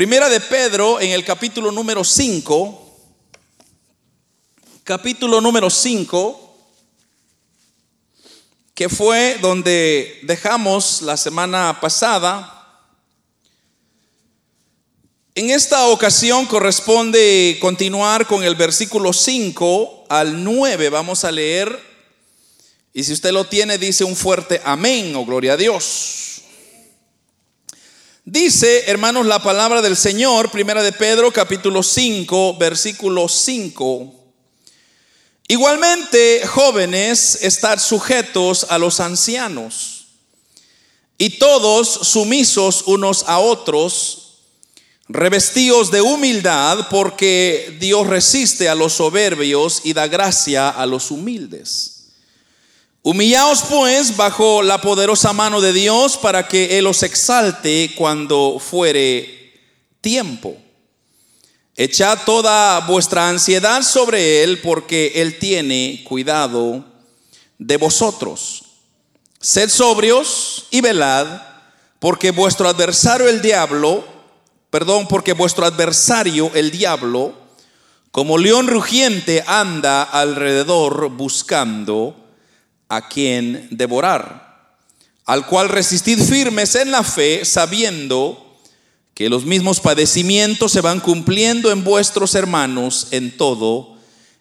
Primera de Pedro en el capítulo número 5, capítulo número 5, que fue donde dejamos la semana pasada. En esta ocasión corresponde continuar con el versículo 5 al 9. Vamos a leer. Y si usted lo tiene, dice un fuerte amén o gloria a Dios. Dice, hermanos, la palabra del Señor, primera de Pedro, capítulo 5, versículo 5. Igualmente, jóvenes, estad sujetos a los ancianos y todos sumisos unos a otros, revestidos de humildad, porque Dios resiste a los soberbios y da gracia a los humildes. Humillaos pues bajo la poderosa mano de Dios para que Él os exalte cuando fuere tiempo. Echad toda vuestra ansiedad sobre Él porque Él tiene cuidado de vosotros. Sed sobrios y velad porque vuestro adversario el diablo, perdón, porque vuestro adversario el diablo, como león rugiente anda alrededor buscando a quien devorar, al cual resistid firmes en la fe, sabiendo que los mismos padecimientos se van cumpliendo en vuestros hermanos en todo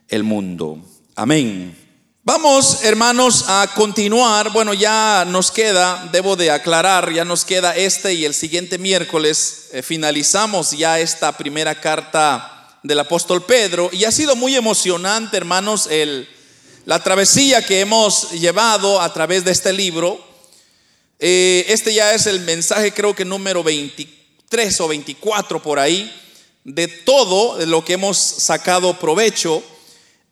el mundo. Amén. Vamos, hermanos, a continuar. Bueno, ya nos queda, debo de aclarar, ya nos queda este y el siguiente miércoles eh, finalizamos ya esta primera carta del apóstol Pedro. Y ha sido muy emocionante, hermanos, el la travesía que hemos llevado a través de este libro, eh, este ya es el mensaje creo que número 23 o 24 por ahí, de todo lo que hemos sacado provecho.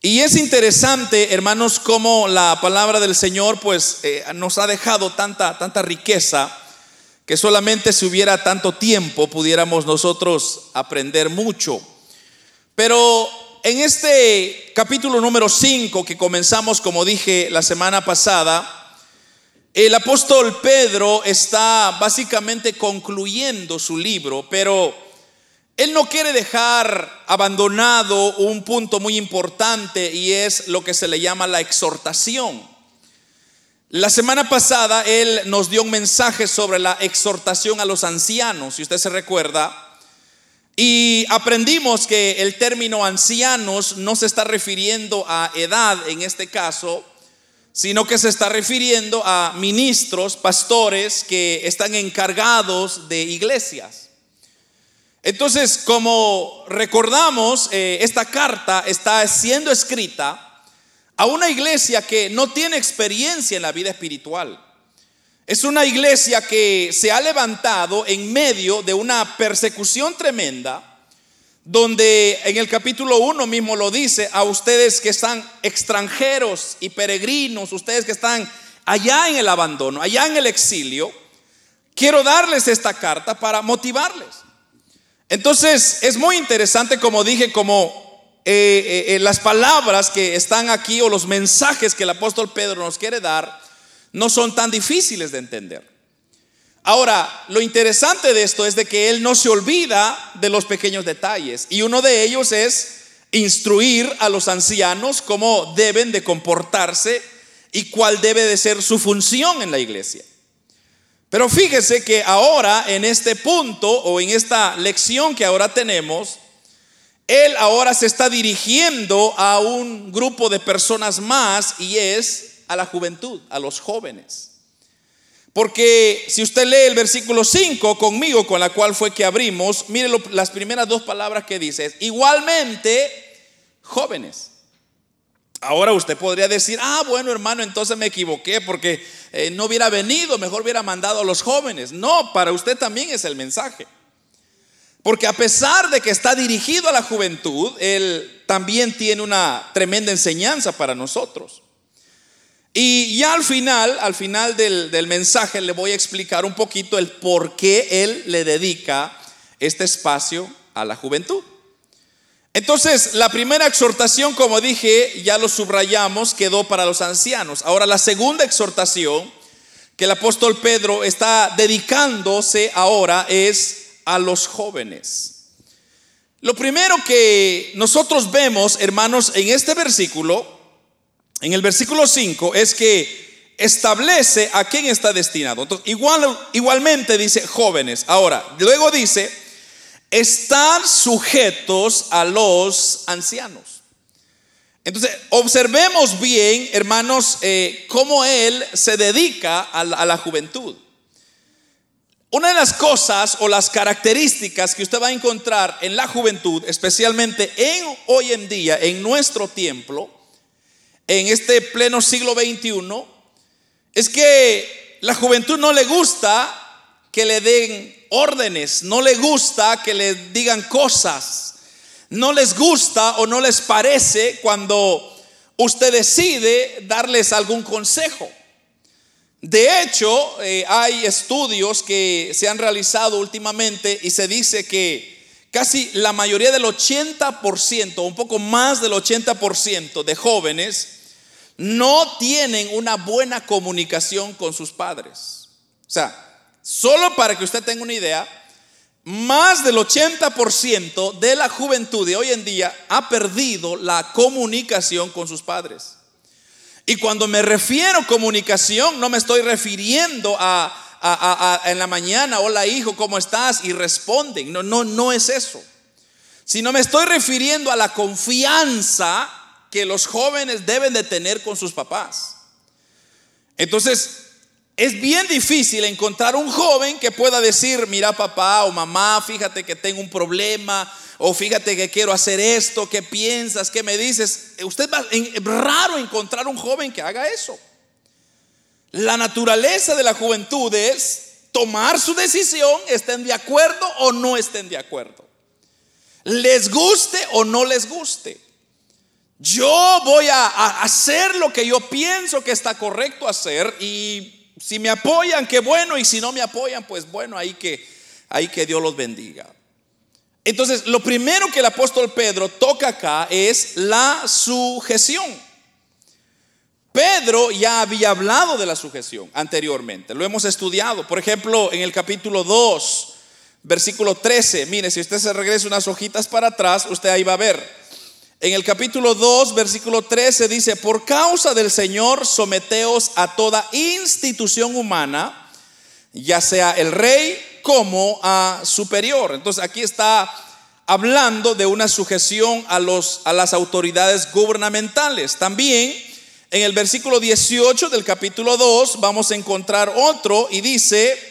Y es interesante, hermanos, cómo la palabra del Señor pues eh, nos ha dejado tanta, tanta riqueza que solamente si hubiera tanto tiempo pudiéramos nosotros aprender mucho. Pero en este capítulo número 5 que comenzamos, como dije la semana pasada, el apóstol Pedro está básicamente concluyendo su libro, pero él no quiere dejar abandonado un punto muy importante y es lo que se le llama la exhortación. La semana pasada él nos dio un mensaje sobre la exhortación a los ancianos, si usted se recuerda, y aprendimos que el término ancianos no se está refiriendo a edad en este caso, sino que se está refiriendo a ministros, pastores que están encargados de iglesias. Entonces, como recordamos, eh, esta carta está siendo escrita a una iglesia que no tiene experiencia en la vida espiritual. Es una iglesia que se ha levantado en medio de una persecución tremenda, donde en el capítulo 1 mismo lo dice, a ustedes que están extranjeros y peregrinos, ustedes que están allá en el abandono, allá en el exilio, quiero darles esta carta para motivarles. Entonces, es muy interesante, como dije, como eh, eh, eh, las palabras que están aquí o los mensajes que el apóstol Pedro nos quiere dar, no son tan difíciles de entender. Ahora, lo interesante de esto es de que él no se olvida de los pequeños detalles y uno de ellos es instruir a los ancianos cómo deben de comportarse y cuál debe de ser su función en la iglesia. Pero fíjese que ahora en este punto o en esta lección que ahora tenemos, él ahora se está dirigiendo a un grupo de personas más y es a la juventud, a los jóvenes. Porque si usted lee el versículo 5 conmigo, con la cual fue que abrimos, mire las primeras dos palabras que dice, igualmente jóvenes. Ahora usted podría decir, ah, bueno hermano, entonces me equivoqué porque eh, no hubiera venido, mejor hubiera mandado a los jóvenes. No, para usted también es el mensaje. Porque a pesar de que está dirigido a la juventud, él también tiene una tremenda enseñanza para nosotros. Y ya al final, al final del, mensaje, le voy a explicar un poquito el por qué él le dedica este espacio a la juventud. Entonces, la primera exhortación, como dije, ya lo subrayamos, quedó para los ancianos. Ahora, la segunda exhortación que el apóstol Pedro está dedicándose ahora es a los jóvenes. Lo primero que nosotros vemos, hermanos, en este versículo, en el versículo 5, es que establece a quién está destinado. Igual, igualmente dice jóvenes. Ahora, luego dice, estar sujetos a los ancianos. Entonces, observemos bien, hermanos, eh, cómo él se dedica a la juventud. Una de las cosas o las características que usted va a encontrar en la juventud, especialmente en hoy en día, en nuestro tiempo, en este pleno siglo XXI, es que la juventud no le gusta que le den órdenes, no le gusta que le digan cosas, no les gusta o no les parece cuando usted decide darles algún consejo. De hecho, eh, hay estudios que se han realizado últimamente y se dice que casi la mayoría del 80%, un poco más del 80% de jóvenes no tienen una buena comunicación con sus padres. O sea, solo para que usted tenga una idea, más del 80% de la juventud de hoy en día ha perdido la comunicación con sus padres. Y cuando me refiero a comunicación, no me estoy refiriendo a, en la mañana, hola hijo, ¿cómo estás? Y responden. No, no, no es eso. Sino me estoy refiriendo a la confianza que los jóvenes deben de tener con sus papás. Entonces, es bien difícil encontrar un joven que pueda decir, mira papá o mamá, fíjate que tengo un problema, o fíjate que quiero hacer esto, ¿qué piensas? ¿Qué me dices? Usted va, es raro encontrar un joven que haga eso. La naturaleza de la juventud es tomar su decisión, estén de acuerdo o no estén de acuerdo. Les guste o no les guste. Yo voy a, hacer lo que yo pienso que está correcto hacer y si me apoyan, qué bueno, y si no me apoyan, pues bueno, ahí que, ahí que Dios los bendiga. Entonces, lo primero que el apóstol Pedro toca acá es la sujeción. Pedro ya había hablado de la sujeción anteriormente, lo hemos estudiado. Por ejemplo, en el capítulo 2, versículo 13, mire, si usted se regresa unas hojitas para atrás, usted ahí va a ver. En el capítulo 2, versículo 13 dice, por causa del Señor someteos a toda institución humana, ya sea el rey como a superior. Entonces aquí está hablando de una sujeción a, los, a las autoridades gubernamentales. También en el versículo 18 del capítulo 2 vamos a encontrar otro y dice,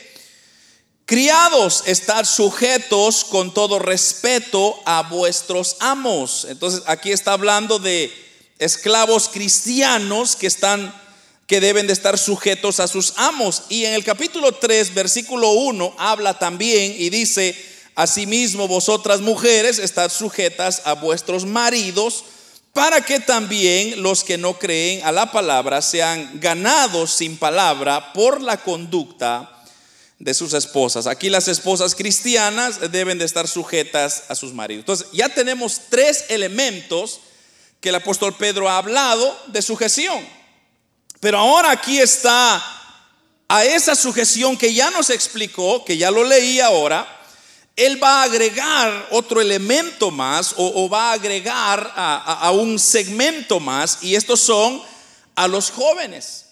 criados, estar sujetos con todo respeto a vuestros amos. Entonces aquí está hablando de esclavos cristianos que están que deben de estar sujetos a sus amos. Y en el capítulo 3, versículo 1, habla también y dice, asimismo vosotras mujeres estad sujetas a vuestros maridos, para que también los que no creen a la palabra sean ganados sin palabra por la conducta de sus esposas. Aquí las esposas cristianas deben de estar sujetas a sus maridos. Entonces, ya tenemos tres elementos que el apóstol Pedro ha hablado de sujeción. Pero ahora aquí está a esa sujeción que ya nos explicó, que ya lo leí ahora, él va a agregar otro elemento más o, va a agregar a, un segmento más y estos son a los jóvenes.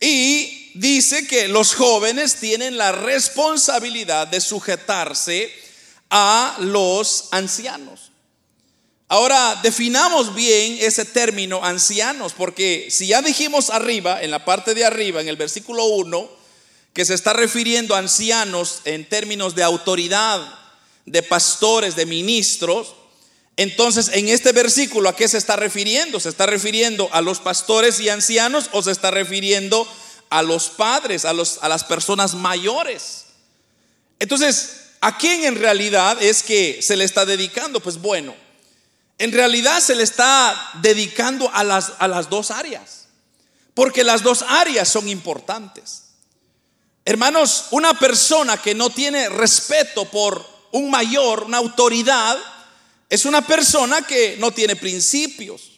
Y dice que los jóvenes tienen la responsabilidad de sujetarse a los ancianos. Ahora, definamos bien ese término ancianos, porque si ya dijimos arriba, en la parte de arriba, en el versículo 1, que se está refiriendo a ancianos en términos de autoridad, de pastores, de ministros, entonces en este versículo a qué se está refiriendo? ¿Se está refiriendo a los pastores y ancianos o se está refiriendo a los padres, a, los, a las personas mayores? Entonces, ¿a quién en realidad es que se le está dedicando? Pues bueno, en realidad se le está dedicando a las, a las dos áreas, porque las dos áreas son importantes. Hermanos, una persona que no tiene respeto por un mayor, una autoridad, es una persona que no tiene principios.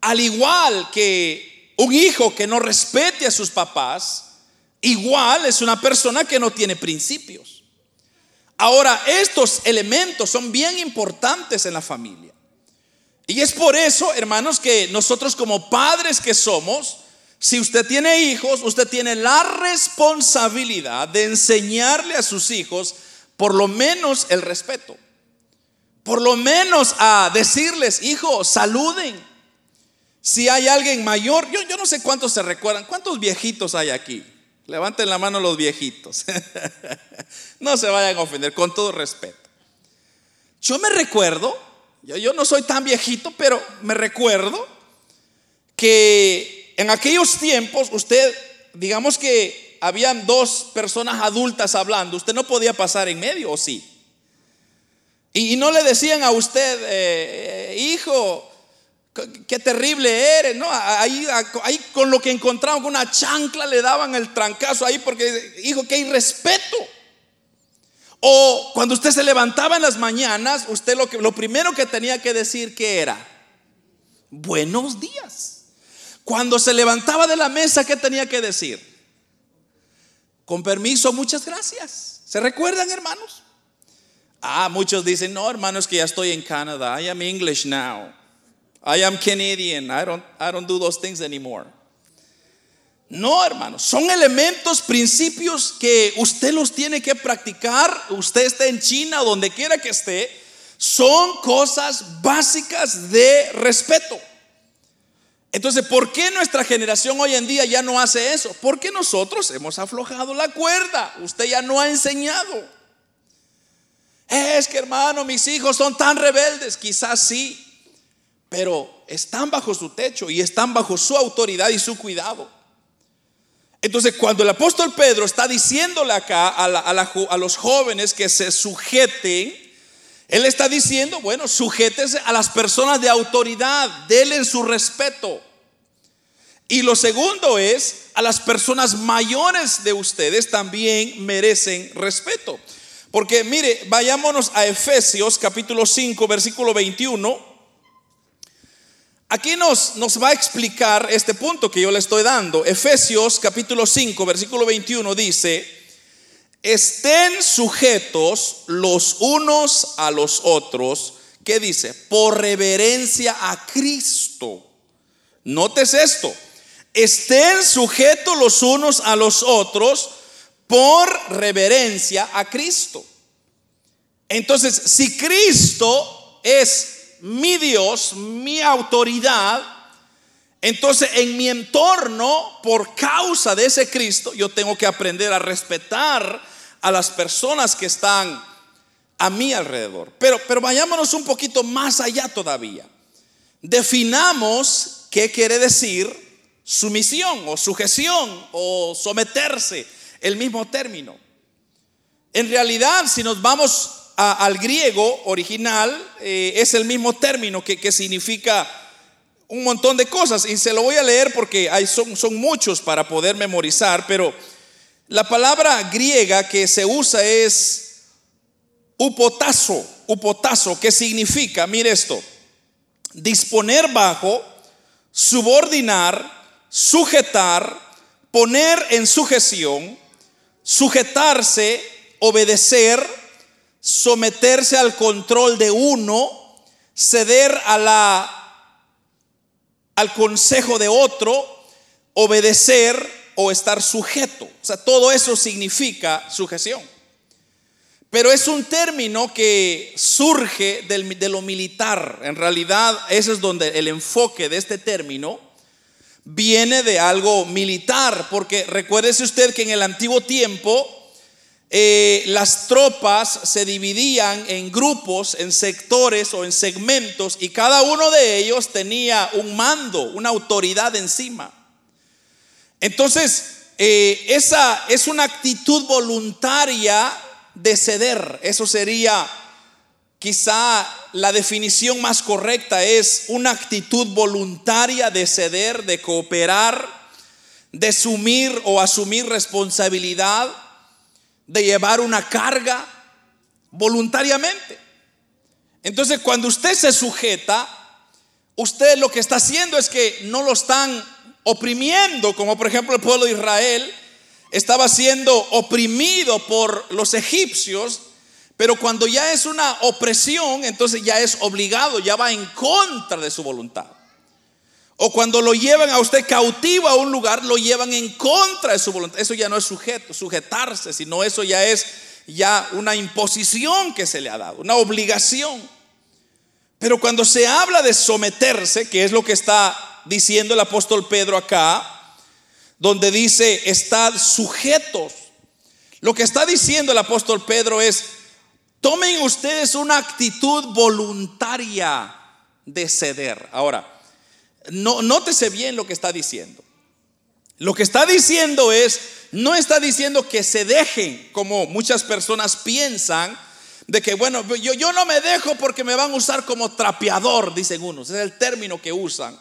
Al igual que un hijo que no respete a sus papás, igual es una persona que no tiene principios. Ahora, estos elementos son bien importantes en la familia. Y es por eso, hermanos, que nosotros como padres que somos, si usted tiene hijos, usted tiene la responsabilidad de enseñarle a sus hijos por lo menos el respeto. Por lo menos a decirles, hijos, saluden. Si hay alguien mayor, yo, yo no sé cuántos se recuerdan, ¿cuántos viejitos hay aquí? Levanten la mano los viejitos. no se vayan a ofender, con todo respeto. Yo me recuerdo, yo, yo no soy tan viejito, pero me recuerdo que en aquellos tiempos usted, digamos que habían dos personas adultas hablando, usted no podía pasar en medio, ¿o sí? Y, no le decían a usted, eh, eh, hijo, qué terrible eres, ¿no? Ahí, ahí con lo que encontraban, con una chancla le daban el trancazo ahí porque, hijo, qué irrespeto. O cuando usted se levantaba en las mañanas, usted lo, que, lo primero que tenía que decir que era, buenos días. Cuando se levantaba de la mesa, ¿qué tenía que decir? Con permiso, muchas gracias. ¿Se recuerdan, hermanos? Ah, muchos dicen, no, hermanos, que ya estoy en Canadá. I am English now. I am Canadian. I don't, I don't do those things anymore. No, hermanos, son elementos, principios que usted los tiene que practicar. Usted esté en China donde quiera que esté. Son cosas básicas de respeto. Entonces, ¿por qué nuestra generación hoy en día ya no hace eso? Porque nosotros hemos aflojado la cuerda. Usted ya no ha enseñado. Es que hermano, mis hijos son tan rebeldes. Quizás sí, pero están bajo su techo y están bajo su autoridad y su cuidado. Entonces, cuando el apóstol Pedro está diciéndole acá a, los jóvenes que se sujeten, él está diciendo, bueno, sujétese a las personas de autoridad, denle su respeto. Y lo segundo es, a las personas mayores de ustedes también merecen respeto. Porque mire, vayámonos a Efesios capítulo 5, versículo 21. Aquí nos, va a explicar este punto que yo le estoy dando. Efesios capítulo 5, versículo 21 dice, estén sujetos los unos a los otros, ¿qué dice? Por reverencia a Cristo. Notes esto, estén sujetos los unos a los otros por reverencia a Cristo. Entonces, si Cristo es mi Dios, mi autoridad, entonces, en mi entorno, por causa de ese Cristo, yo tengo que aprender a respetar a las personas que están a mi alrededor. Pero, pero vayámonos un poquito más allá todavía. Definamos qué quiere decir sumisión o sujeción o someterse, el mismo término. En realidad, si nos vamos al griego original, eh, es el mismo término que, que significa un montón de cosas. Y se lo voy a leer porque hay, son, son muchos para poder memorizar, pero la palabra griega que se usa es upotazo, upotazo, que significa, mire esto, disponer bajo, subordinar, sujetar, poner en sujeción, sujetarse, obedecer, someterse al control de uno, ceder a la al consejo de otro, obedecer o estar sujeto. O sea, todo eso significa sujeción. Pero es un término que surge de lo militar. En realidad, ese es donde el enfoque de este término viene de algo militar. Porque recuérdese usted que en el antiguo tiempo eh, las tropas se dividían en grupos, en sectores o en segmentos y cada uno de ellos tenía un mando, una autoridad encima. Entonces, eh, esa es una actitud voluntaria de ceder. Eso sería quizá la definición más correcta, es una actitud voluntaria de ceder, de cooperar, de asumir o asumir responsabilidad de llevar una carga voluntariamente. Entonces, cuando usted se sujeta, usted lo que está haciendo es que no lo están oprimiendo, como por ejemplo el pueblo de Israel estaba siendo oprimido por los egipcios, Pero cuando ya es una opresión, entonces ya es obligado, ya va en contra de su voluntad. O cuando lo llevan a usted cautivo a un lugar, lo llevan en contra de su voluntad. Eso ya no es sujeto, sujetarse, sino eso ya es ya una imposición que se le ha dado, una obligación. Pero cuando se habla de someterse, que es lo que está diciendo el apóstol Pedro acá, donde dice, estad sujetos. Lo que está diciendo el apóstol Pedro es, tomen ustedes una actitud voluntaria de ceder. Ahora, no, nótese bien lo que está diciendo. Lo que está diciendo es, no está diciendo que se dejen, como muchas personas piensan, de que, bueno, yo, no me dejo porque me van a usar como trapeador, dicen unos, es el término que usan.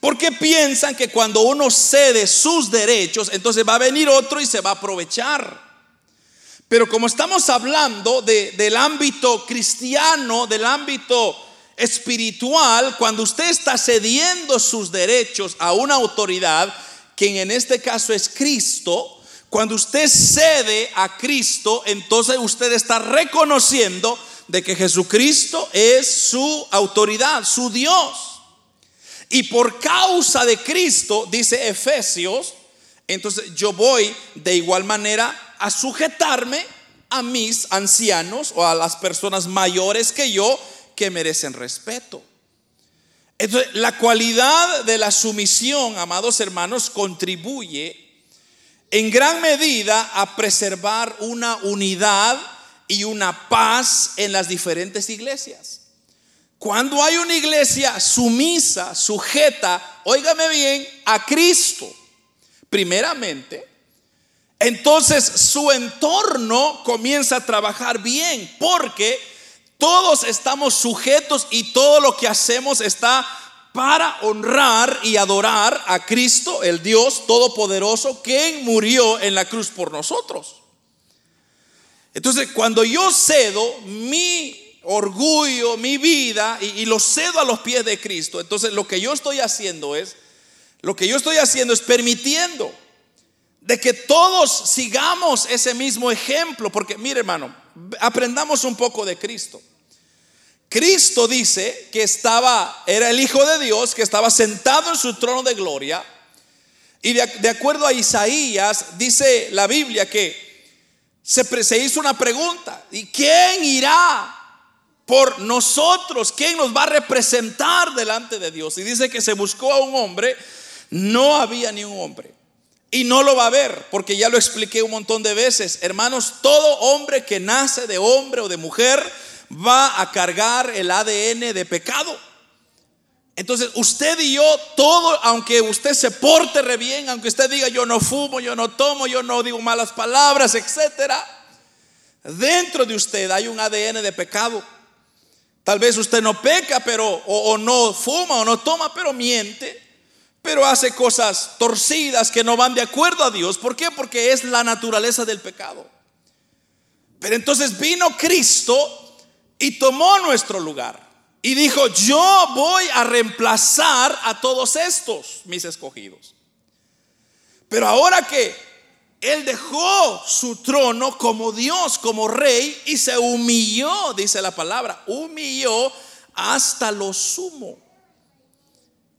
Porque piensan que cuando uno cede sus derechos, entonces va a venir otro y se va a aprovechar. Pero como estamos hablando del ámbito cristiano, del ámbito espiritual, cuando usted está cediendo sus derechos a una autoridad, quien en este caso es Cristo, cuando usted cede a Cristo, entonces usted está reconociendo de que Jesucristo es su autoridad, su Dios. Y por causa de Cristo, dice Efesios, entonces yo voy de igual manera a sujetarme a mis ancianos o a las personas mayores que yo que merecen respeto. Entonces, la cualidad de la sumisión, amados hermanos, contribuye en gran medida a preservar una unidad y una paz en las diferentes iglesias. Cuando hay una iglesia sumisa, sujeta, óigame bien, a Cristo, primeramente, entonces su entorno comienza a trabajar bien, porque todos estamos sujetos y todo lo que hacemos está para honrar y adorar a Cristo, el Dios Todopoderoso, quien murió en la cruz por nosotros. Entonces, cuando yo cedo mi orgullo, mi vida, y, lo cedo a los pies de Cristo, entonces lo que yo estoy haciendo es, lo que yo estoy haciendo es permitiendo de que todos sigamos ese mismo ejemplo, porque mire hermano, aprendamos un poco de Cristo. Cristo dice que estaba, era el Hijo de Dios, que estaba sentado en su trono de gloria. Y de, acuerdo a Isaías, dice la Biblia que se, se hizo una pregunta, ¿y quién irá por nosotros? ¿Quién nos va a representar delante de Dios? Y dice que se buscó a un hombre, no había ni un hombre. Y no lo va a ver, porque ya lo expliqué un montón de veces. Hermanos, todo hombre que nace de hombre o de mujer, va a cargar el ADN de pecado. Entonces, usted y yo, todo, aunque usted se porte re bien, aunque usted diga yo no fumo, yo no tomo, yo no digo malas palabras, etcétera, dentro de usted hay un ADN de pecado. Tal vez usted no peca, pero o, o no fuma o no toma, pero miente, pero hace cosas torcidas que no van de acuerdo a Dios. ¿Por qué? Porque es la naturaleza del pecado. Pero entonces vino Cristo y tomó nuestro lugar. Y dijo, yo voy a reemplazar a todos estos, mis escogidos. Pero ahora que Él dejó su trono como Dios, como rey, y se humilló, dice la palabra, humilló hasta lo sumo,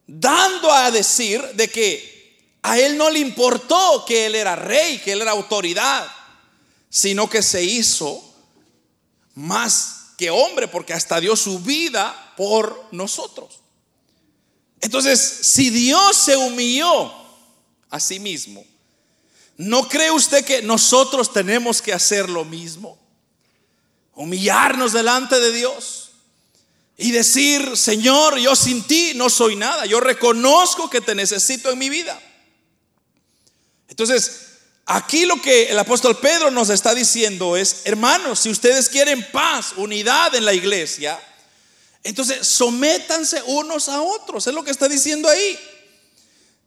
dando a decir de que a Él no le importó que Él era rey, que Él era autoridad, sino que se hizo más que hombre, porque hasta dio su vida por nosotros. Entonces, si Dios se humilló a sí mismo, ¿no cree usted que nosotros tenemos que hacer lo mismo? Humillarnos delante de Dios y decir, Señor, yo sin ti no soy nada, yo reconozco que te necesito en mi vida. Entonces, Aquí lo que el apóstol Pedro nos está diciendo es, hermanos, si ustedes quieren paz, unidad en la iglesia, entonces sométanse unos a otros, es lo que está diciendo ahí.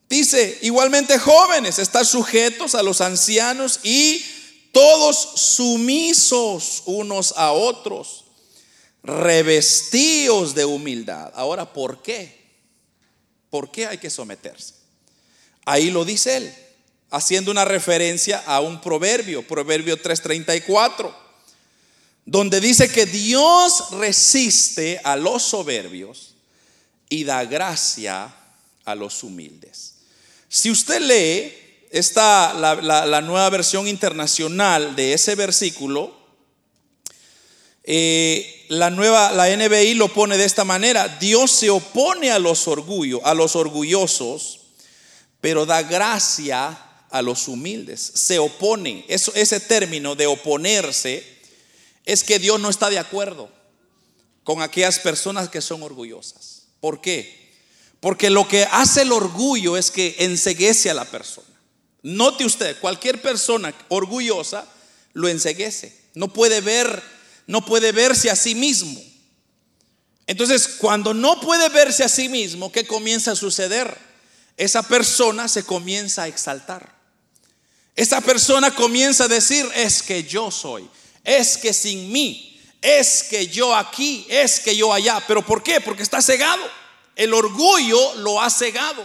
Dice, igualmente jóvenes, están sujetos a los ancianos y todos sumisos unos a otros, revestidos de humildad. Ahora, ¿por qué? ¿Por qué hay que someterse? Ahí lo dice él haciendo una referencia a un proverbio, Proverbio 3:34, donde dice que Dios resiste a los soberbios y da gracia a los humildes. Si usted lee esta, la, nueva versión internacional de ese versículo, eh, la nueva, la NBI lo pone de esta manera: Dios se opone a los orgullos, a los orgullosos, pero da gracia a los humildes. Se opone. Ese término de oponerse es que Dios no está de acuerdo con aquellas personas que son orgullosas. ¿Por qué? Porque lo que hace el orgullo es que enseguece a la persona. Note usted, cualquier persona orgullosa lo enseguece. No puede ver, no puede verse a sí mismo. Entonces, cuando no puede verse a sí mismo, ¿qué comienza a suceder? Esa persona se comienza a exaltar. Esa persona comienza a decir, es que yo soy, es que sin mí, es que yo aquí, es que yo allá. ¿Pero por qué? Porque está cegado. El orgullo lo ha cegado.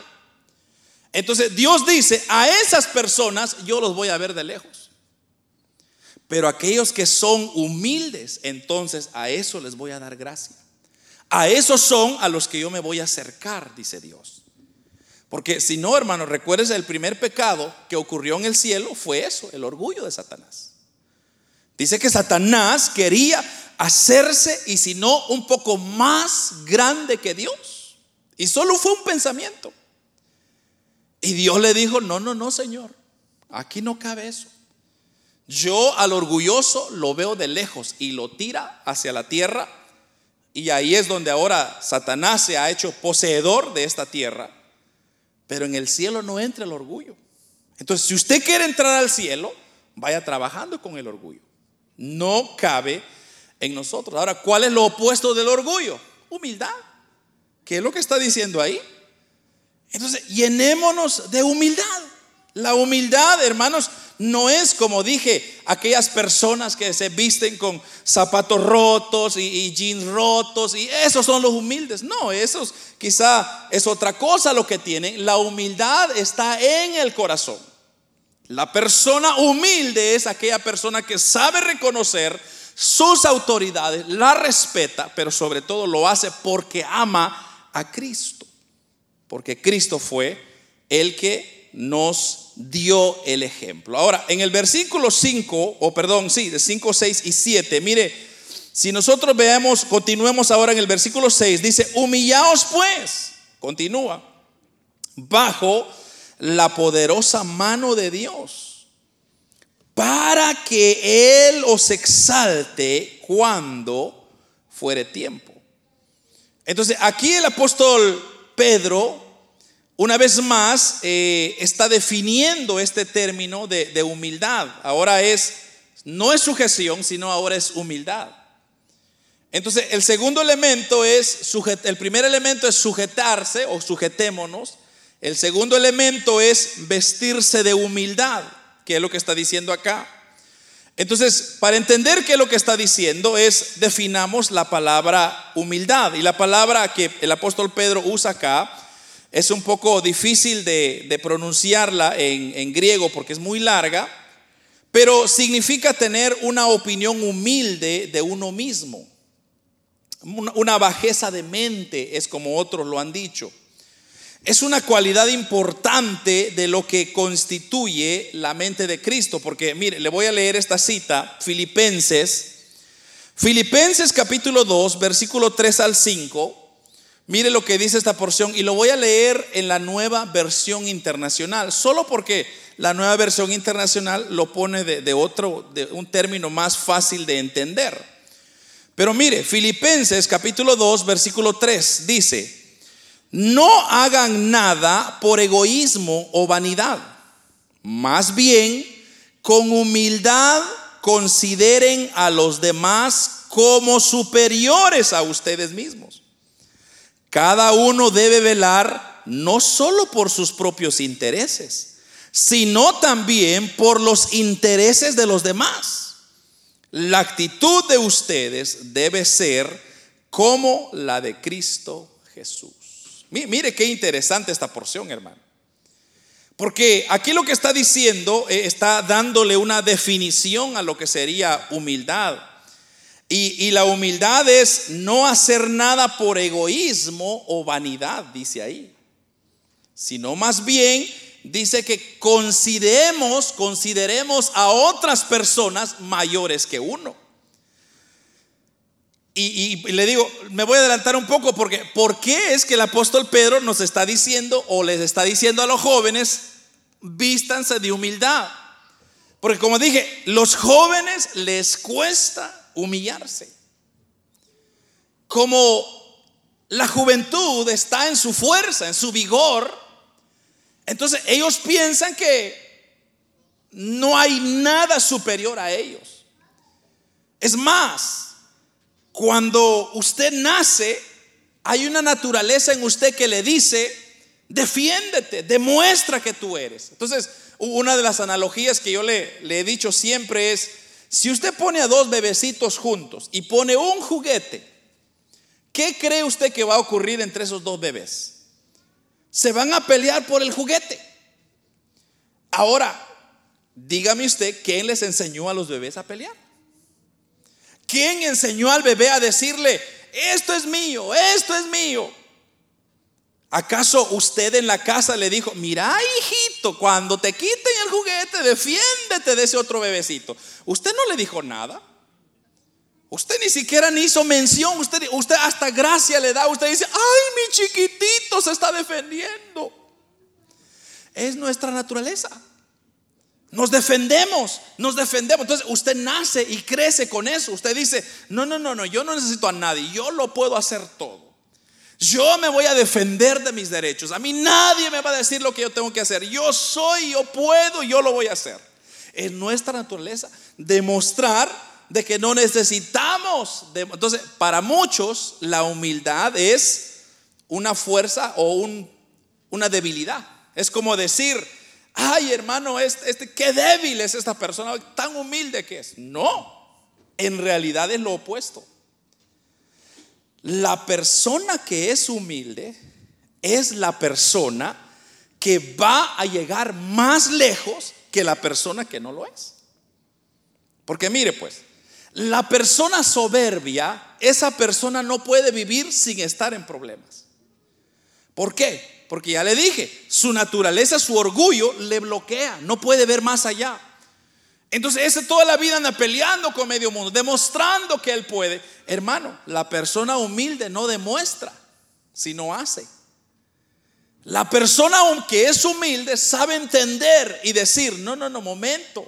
Entonces Dios dice, a esas personas yo los voy a ver de lejos. Pero aquellos que son humildes, entonces a eso les voy a dar gracia. A esos son a los que yo me voy a acercar, dice Dios. Porque si no, hermano, recuerdes el primer pecado que ocurrió en el cielo fue eso, el orgullo de Satanás. Dice que Satanás quería hacerse, y si no, un poco más grande que Dios. Y solo fue un pensamiento. Y Dios le dijo, no, no, no, Señor, aquí no cabe eso. Yo al orgulloso lo veo de lejos y lo tira hacia la tierra. Y ahí es donde ahora Satanás se ha hecho poseedor de esta tierra. Pero en el cielo no entra el orgullo. Entonces, si usted quiere entrar al cielo, vaya trabajando con el orgullo no cabe en nosotros. Ahora, ¿cuál es lo opuesto del orgullo? Humildad. ¿Qué es lo que está diciendo ahí? Entonces, llenémonos de humildad. La humildad, hermanos, no es como dije, aquellas personas que se visten con zapatos rotos y, jeans rotos y esos son los humildes. No, esos quizá es otra cosa lo que tienen. La humildad está en el corazón. La persona humilde es aquella persona que sabe reconocer sus autoridades, la respeta, pero sobre todo lo hace porque ama a Cristo. Porque Cristo fue el que nos dio el ejemplo. Ahora, en el versículo 5, o perdón, sí, de 5, 6 y 7, mire, si nosotros veamos, continuemos ahora en el versículo 6, dice, humillaos pues, continúa, bajo la poderosa mano de Dios para que Él os exalte cuando fuere tiempo. Entonces aquí el apóstol Pedro, una vez más, eh, está definiendo este término de, humildad. Ahora es, no es sujeción, sino ahora es humildad. Entonces, el segundo elemento es, el primer elemento es sujetarse o sujetémonos. El segundo elemento es vestirse de humildad, que es lo que está diciendo acá. Entonces, para entender qué es lo que está diciendo es definamos la palabra humildad. Y la palabra que el apóstol Pedro usa acá es un poco difícil de, pronunciarla en, en griego porque es muy larga, pero significa tener una opinión humilde de uno mismo. Una bajeza de mente es como otros lo han dicho. Es una cualidad importante de lo que constituye la mente de Cristo, porque mire, le voy a leer esta cita, Filipenses, Filipenses capítulo 2, versículo 3 al 5. Mire lo que dice esta porción y lo voy a leer en la nueva versión internacional, solo porque la nueva versión internacional lo pone de, otro, de un término más fácil de entender. Pero mire, Filipenses capítulo 2, versículo 3 dice, no hagan nada por egoísmo o vanidad. Más bien, con humildad consideren a los demás como superiores a ustedes mismos. Cada uno debe velar no solo por sus propios intereses, sino también por los intereses de los demás. La actitud de ustedes debe ser como la de Cristo Jesús. Mire qué interesante esta porción, hermano. Porque aquí lo que está diciendo eh, está dándole una definición a lo que sería humildad. Y, la humildad es no hacer nada por egoísmo o vanidad, dice ahí, sino más bien dice que consideremos, consideremos a otras personas mayores que uno. Y, le digo, me voy a adelantar un poco porque ¿por qué es que el apóstol Pedro nos está diciendo o les está diciendo a los jóvenes, vístanse de humildad? Porque como dije, los jóvenes les cuesta humillarse. Como la juventud está en su fuerza, en su vigor, entonces ellos piensan que no hay nada superior a ellos. Es más, cuando usted nace, hay una naturaleza en usted que le dice, defiéndete, demuestra que tú eres. Entonces, una de las analogías que yo le, le, he dicho siempre es, si usted pone a dos bebecitos juntos y pone un juguete, ¿qué cree usted que va a ocurrir entre esos dos bebés? Se van a pelear por el juguete. Ahora, dígame usted, ¿quién les enseñó a los bebés a pelear? ¿Quién enseñó al bebé a decirle, esto es mío, esto es mío? ¿Acaso usted en la casa le dijo, mira hijito, cuando te quiten el juguete, defiéndete de ese otro bebecito? Usted no le dijo nada. Usted ni siquiera ni hizo mención, usted, usted hasta gracia le da, usted dice, ay, mi chiquitito se está defendiendo. Es nuestra naturaleza. Nos defendemos, nos defendemos. Entonces usted nace y crece con eso. Usted dice, no, no, no, no, yo no necesito a nadie, yo lo puedo hacer todo. Yo me voy a defender de mis derechos. A mí nadie me va a decir lo que yo tengo que hacer. Yo soy, yo puedo, yo lo voy a hacer. Es nuestra naturaleza demostrar de que no necesitamos. entonces, para muchos la humildad es una fuerza o una debilidad. Es como decir, ay hermano, este, este, qué débil es esta persona, tan humilde que es. No, en realidad es lo opuesto. La persona que es humilde es la persona que va a llegar más lejos que la persona que no lo es. Porque mire pues, la persona soberbia, esa persona no puede vivir sin estar en problemas. ¿Por qué? Porque ya le dije, su naturaleza, su orgullo le bloquea, no puede ver más allá. Entonces ese toda la vida anda peleando con medio mundo, demostrando que él puede. Hermano, la persona humilde no demuestra, sino hace. La persona que es humilde sabe entender y decir, no, no, no, momento.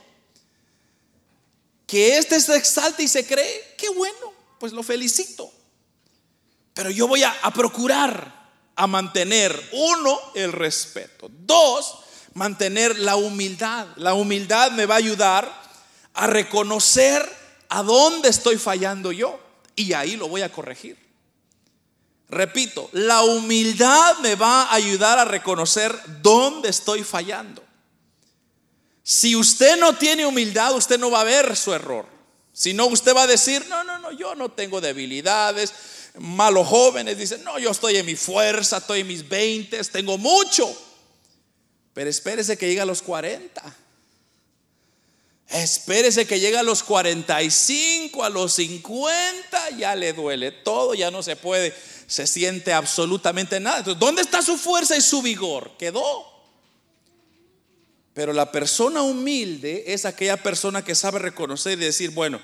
Que este se exalta y se cree, qué bueno, pues lo felicito. Pero yo voy a, a procurar a mantener, uno, el respeto. Dos, mantener la humildad. La humildad me va a ayudar a reconocer a dónde estoy fallando yo y ahí lo voy a corregir. Repito, la humildad me va a ayudar a reconocer dónde estoy fallando. Si usted no tiene humildad, usted no va a ver su error. Si no, usted va a decir, no, no, no, yo no tengo debilidades, malos jóvenes dicen, no, yo estoy en mi fuerza, estoy en mis 20, tengo mucho. Pero espérese que llegue a los 40. Espérese que llegue a los 45, a los 50, ya le duele todo, ya no se puede, se siente absolutamente nada. Entonces, ¿dónde está su fuerza y su vigor? Quedó. Pero la persona humilde es aquella persona que sabe reconocer y decir, bueno,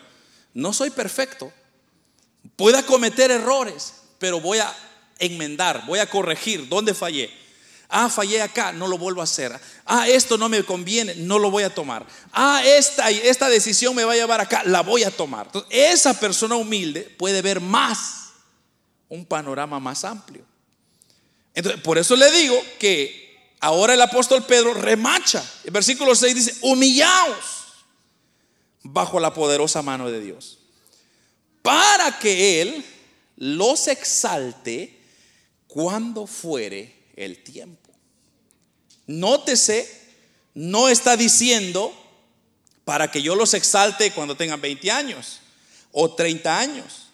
no soy perfecto, Pueda cometer errores, pero voy a enmendar, voy a corregir. ¿Dónde fallé? Ah, fallé acá, no lo vuelvo a hacer. Ah, esto no me conviene, no lo voy a tomar. Ah, esta, esta decisión me va a llevar acá, la voy a tomar. Entonces, esa persona humilde puede ver más, un panorama más amplio. Entonces, por eso le digo que ahora el apóstol Pedro remacha. El versículo 6 dice, humillaos bajo la poderosa mano de Dios para que Él los exalte cuando fuere el tiempo. Nótese, no está diciendo para que yo los exalte cuando tengan 20 años o 30 años,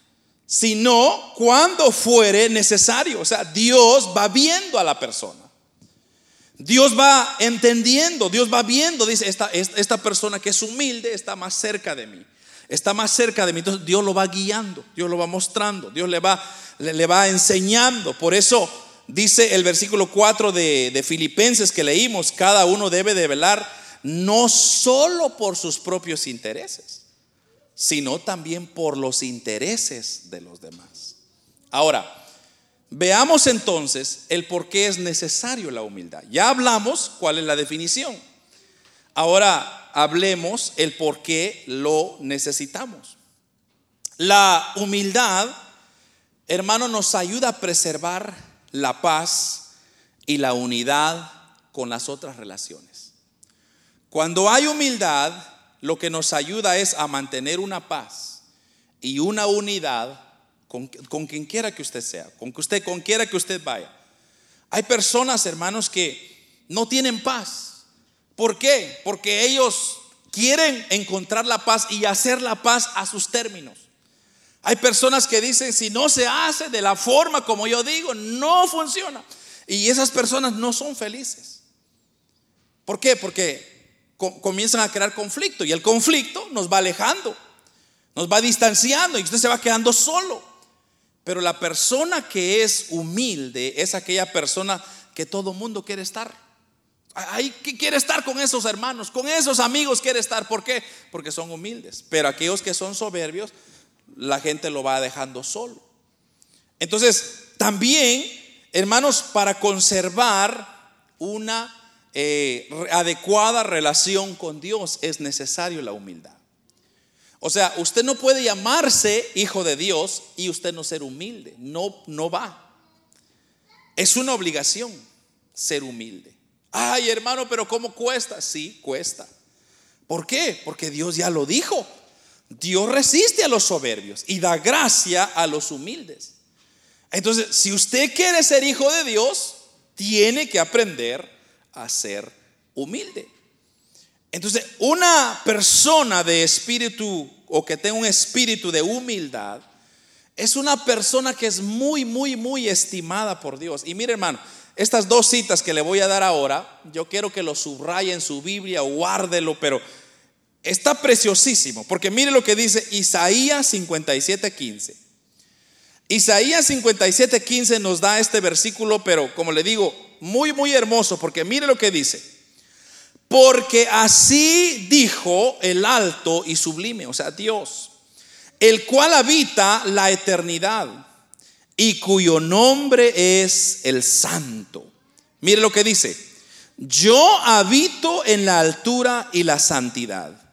sino cuando fuere necesario. O sea, Dios va viendo a la persona. Dios va entendiendo, Dios va viendo, dice, esta, esta persona que es humilde está más cerca de mí. está más cerca de mí. Entonces Dios lo va guiando, Dios lo va mostrando, Dios le va, le, va enseñando. Por eso dice el versículo 4 de, de Filipenses que leímos, cada uno debe de velar no solo por sus propios intereses, sino también por los intereses de los demás. Ahora, veamos entonces el por qué es necesario la humildad. Ya hablamos cuál es la definición. Ahora hablemos el por qué lo necesitamos. La humildad, hermano, nos ayuda a preservar la paz y la unidad con las otras relaciones. Cuando hay humildad, lo que nos ayuda es a mantener una paz y una unidad con, quien quiera que usted sea, con que usted, con quiera que usted vaya. Hay personas, hermanos, que no tienen paz ¿Por qué? Porque ellos quieren encontrar la paz y hacer la paz a sus términos. Hay personas que dicen, si no se hace de la forma como yo digo, no funciona. Y esas personas no son felices. ¿Por qué? Porque comienzan a crear conflicto y el conflicto nos va alejando, nos va distanciando y usted se va quedando solo. Pero la persona que es humilde es aquella persona que todo mundo quiere estar. Ahí quiere estar con esos hermanos, con esos amigos quiere estar. ¿Por qué? Porque son humildes. Pero aquellos que son soberbios, la gente lo va dejando solo. Entonces, también, hermanos, para conservar una eh, adecuada relación con Dios es necesario la humildad. O sea, usted no puede llamarse hijo de Dios y usted no ser humilde. No, no va. Es una obligación ser humilde. Ay, hermano, pero ¿cómo cuesta? Sí, cuesta. ¿Por qué? Porque Dios ya lo dijo. Dios resiste a los soberbios y da gracia a los humildes. Entonces, si usted quiere ser hijo de Dios, tiene que aprender a ser humilde. Entonces, una persona de espíritu o que tenga un espíritu de humildad es una persona que es muy, muy, muy estimada por Dios. Y mire, hermano, estas dos citas que le voy a dar ahora, yo quiero que lo subraye en su Biblia, guárdelo, pero está preciosísimo, porque mire lo que dice Isaías 57:15. Isaías 57:15 nos da este versículo, pero como le digo, muy, muy hermoso, porque mire lo que dice. Porque así dijo el alto y sublime, o sea, Dios, el cual habita la eternidad y cuyo nombre es el Santo. Mire lo que dice. Yo habito en la altura y la santidad.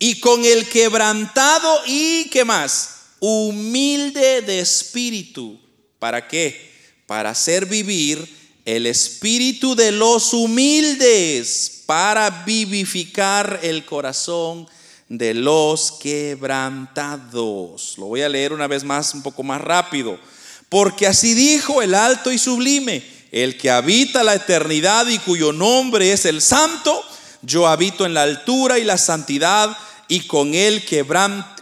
Y con el quebrantado y qué más? Humilde de espíritu. ¿Para qué? Para hacer vivir el espíritu de los humildes. Para vivificar el corazón de los quebrantados. Lo voy a leer una vez más, un poco más rápido porque así dijo el alto y sublime, el que habita la eternidad y cuyo nombre es el santo, yo habito en la altura y la santidad y con el,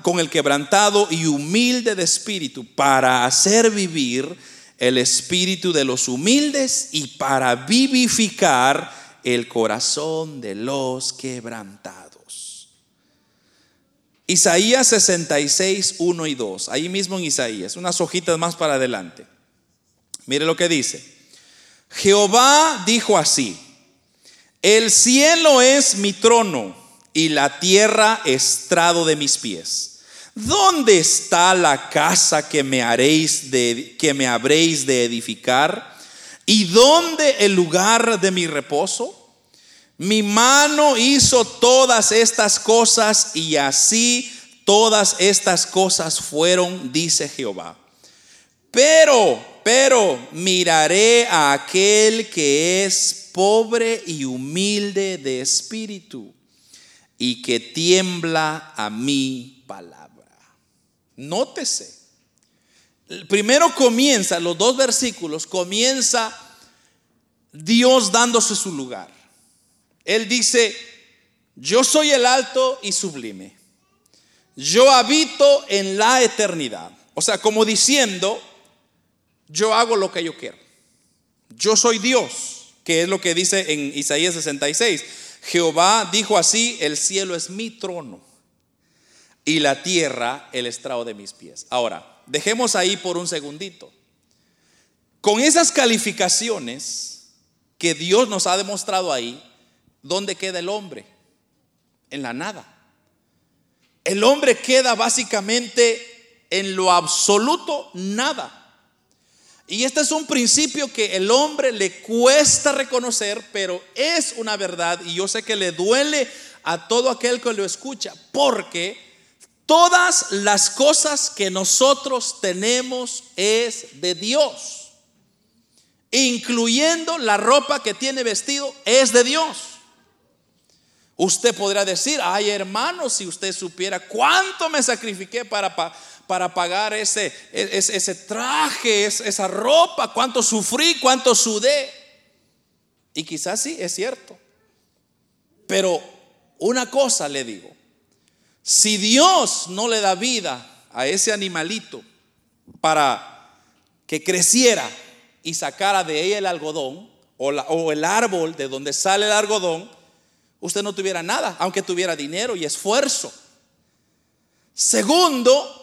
con el quebrantado y humilde de espíritu, para hacer vivir el espíritu de los humildes y para vivificar el corazón de los quebrantados. Isaías 66, 1 y 2. Ahí mismo en Isaías, unas hojitas más para adelante. Mire lo que dice. Jehová dijo así, el cielo es mi trono y la tierra estrado de mis pies. ¿Dónde está la casa que me haréis de que me habréis de edificar? ¿Y dónde el lugar de mi reposo? Mi mano hizo todas estas cosas y así todas estas cosas fueron, dice Jehová. Pero, pero miraré a aquel que es pobre y humilde de espíritu y que tiembla a mi palabra. Nótese. Primero comienza, los dos versículos, comienza Dios dándose su lugar. Él dice, yo soy el alto y sublime. Yo habito en la eternidad. O sea, como diciendo, yo hago lo que yo quiero. Yo soy Dios, que es lo que dice en Isaías 66. Jehová dijo así, el cielo es mi trono. y la tierra el estrado de mis pies. Ahora, dejemos ahí por un segundito. Con esas calificaciones que Dios nos ha demostrado ahí, ¿dónde queda el hombre? En la nada. El hombre queda básicamente en lo absoluto nada. Y este es un principio que el hombre le cuesta reconocer, pero es una verdad y yo sé que le duele a todo aquel que lo escucha, porque todas las cosas que nosotros tenemos es de Dios, incluyendo la ropa que tiene vestido, es de Dios. Usted podrá decir, ay hermano, si usted supiera cuánto me sacrifiqué para, para pagar ese, ese, ese traje, esa ropa, cuánto sufrí, cuánto sudé. Y quizás sí, es cierto. Pero una cosa le digo, si Dios no le da vida a ese animalito para que creciera y sacara de ella el algodón o, o el árbol de donde sale el algodón, usted no tuviera nada, aunque tuviera dinero y esfuerzo. Segundo,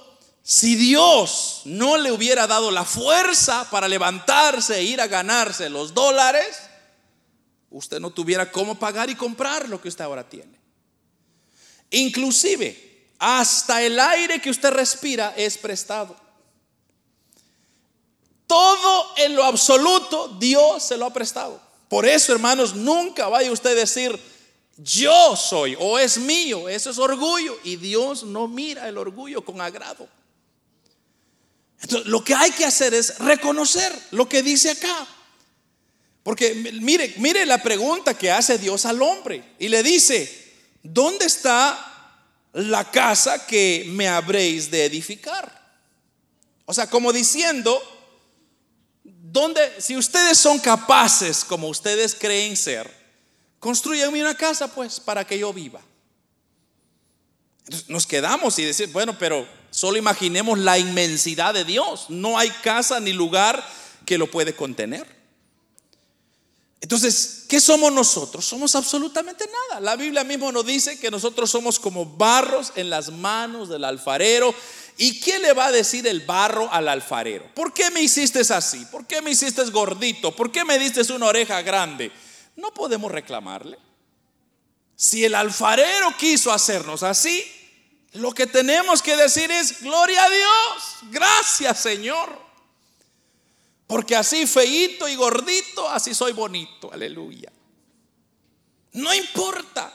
si Dios no le hubiera dado la fuerza para levantarse e ir a ganarse los dólares, usted no tuviera cómo pagar y comprar lo que usted ahora tiene. Inclusive, hasta el aire que usted respira es prestado. Todo en lo absoluto Dios se lo ha prestado. Por eso, hermanos, nunca vaya usted a decir, yo soy o es mío. Eso es orgullo. Y Dios no mira el orgullo con agrado. Entonces, lo que hay que hacer es reconocer lo que dice acá. Porque mire, mire la pregunta que hace Dios al hombre y le dice, ¿dónde está la casa que me habréis de edificar? O sea, como diciendo, ¿dónde, si ustedes son capaces, como ustedes creen ser, construyanme una casa pues para que yo viva. Nos quedamos y decir, bueno, pero Solo imaginemos la inmensidad de Dios. No hay casa ni lugar que lo puede contener. Entonces, ¿qué somos nosotros? Somos absolutamente nada. La Biblia mismo nos dice que nosotros somos como barros en las manos del alfarero. ¿Y qué le va a decir el barro al alfarero? ¿Por qué me hiciste así? ¿Por qué me hiciste gordito? ¿Por qué me diste una oreja grande? No podemos reclamarle. Si el alfarero quiso hacernos así, lo que tenemos que decir es, gloria a Dios, gracias Señor. Porque así feito y gordito, así soy bonito, aleluya. No importa.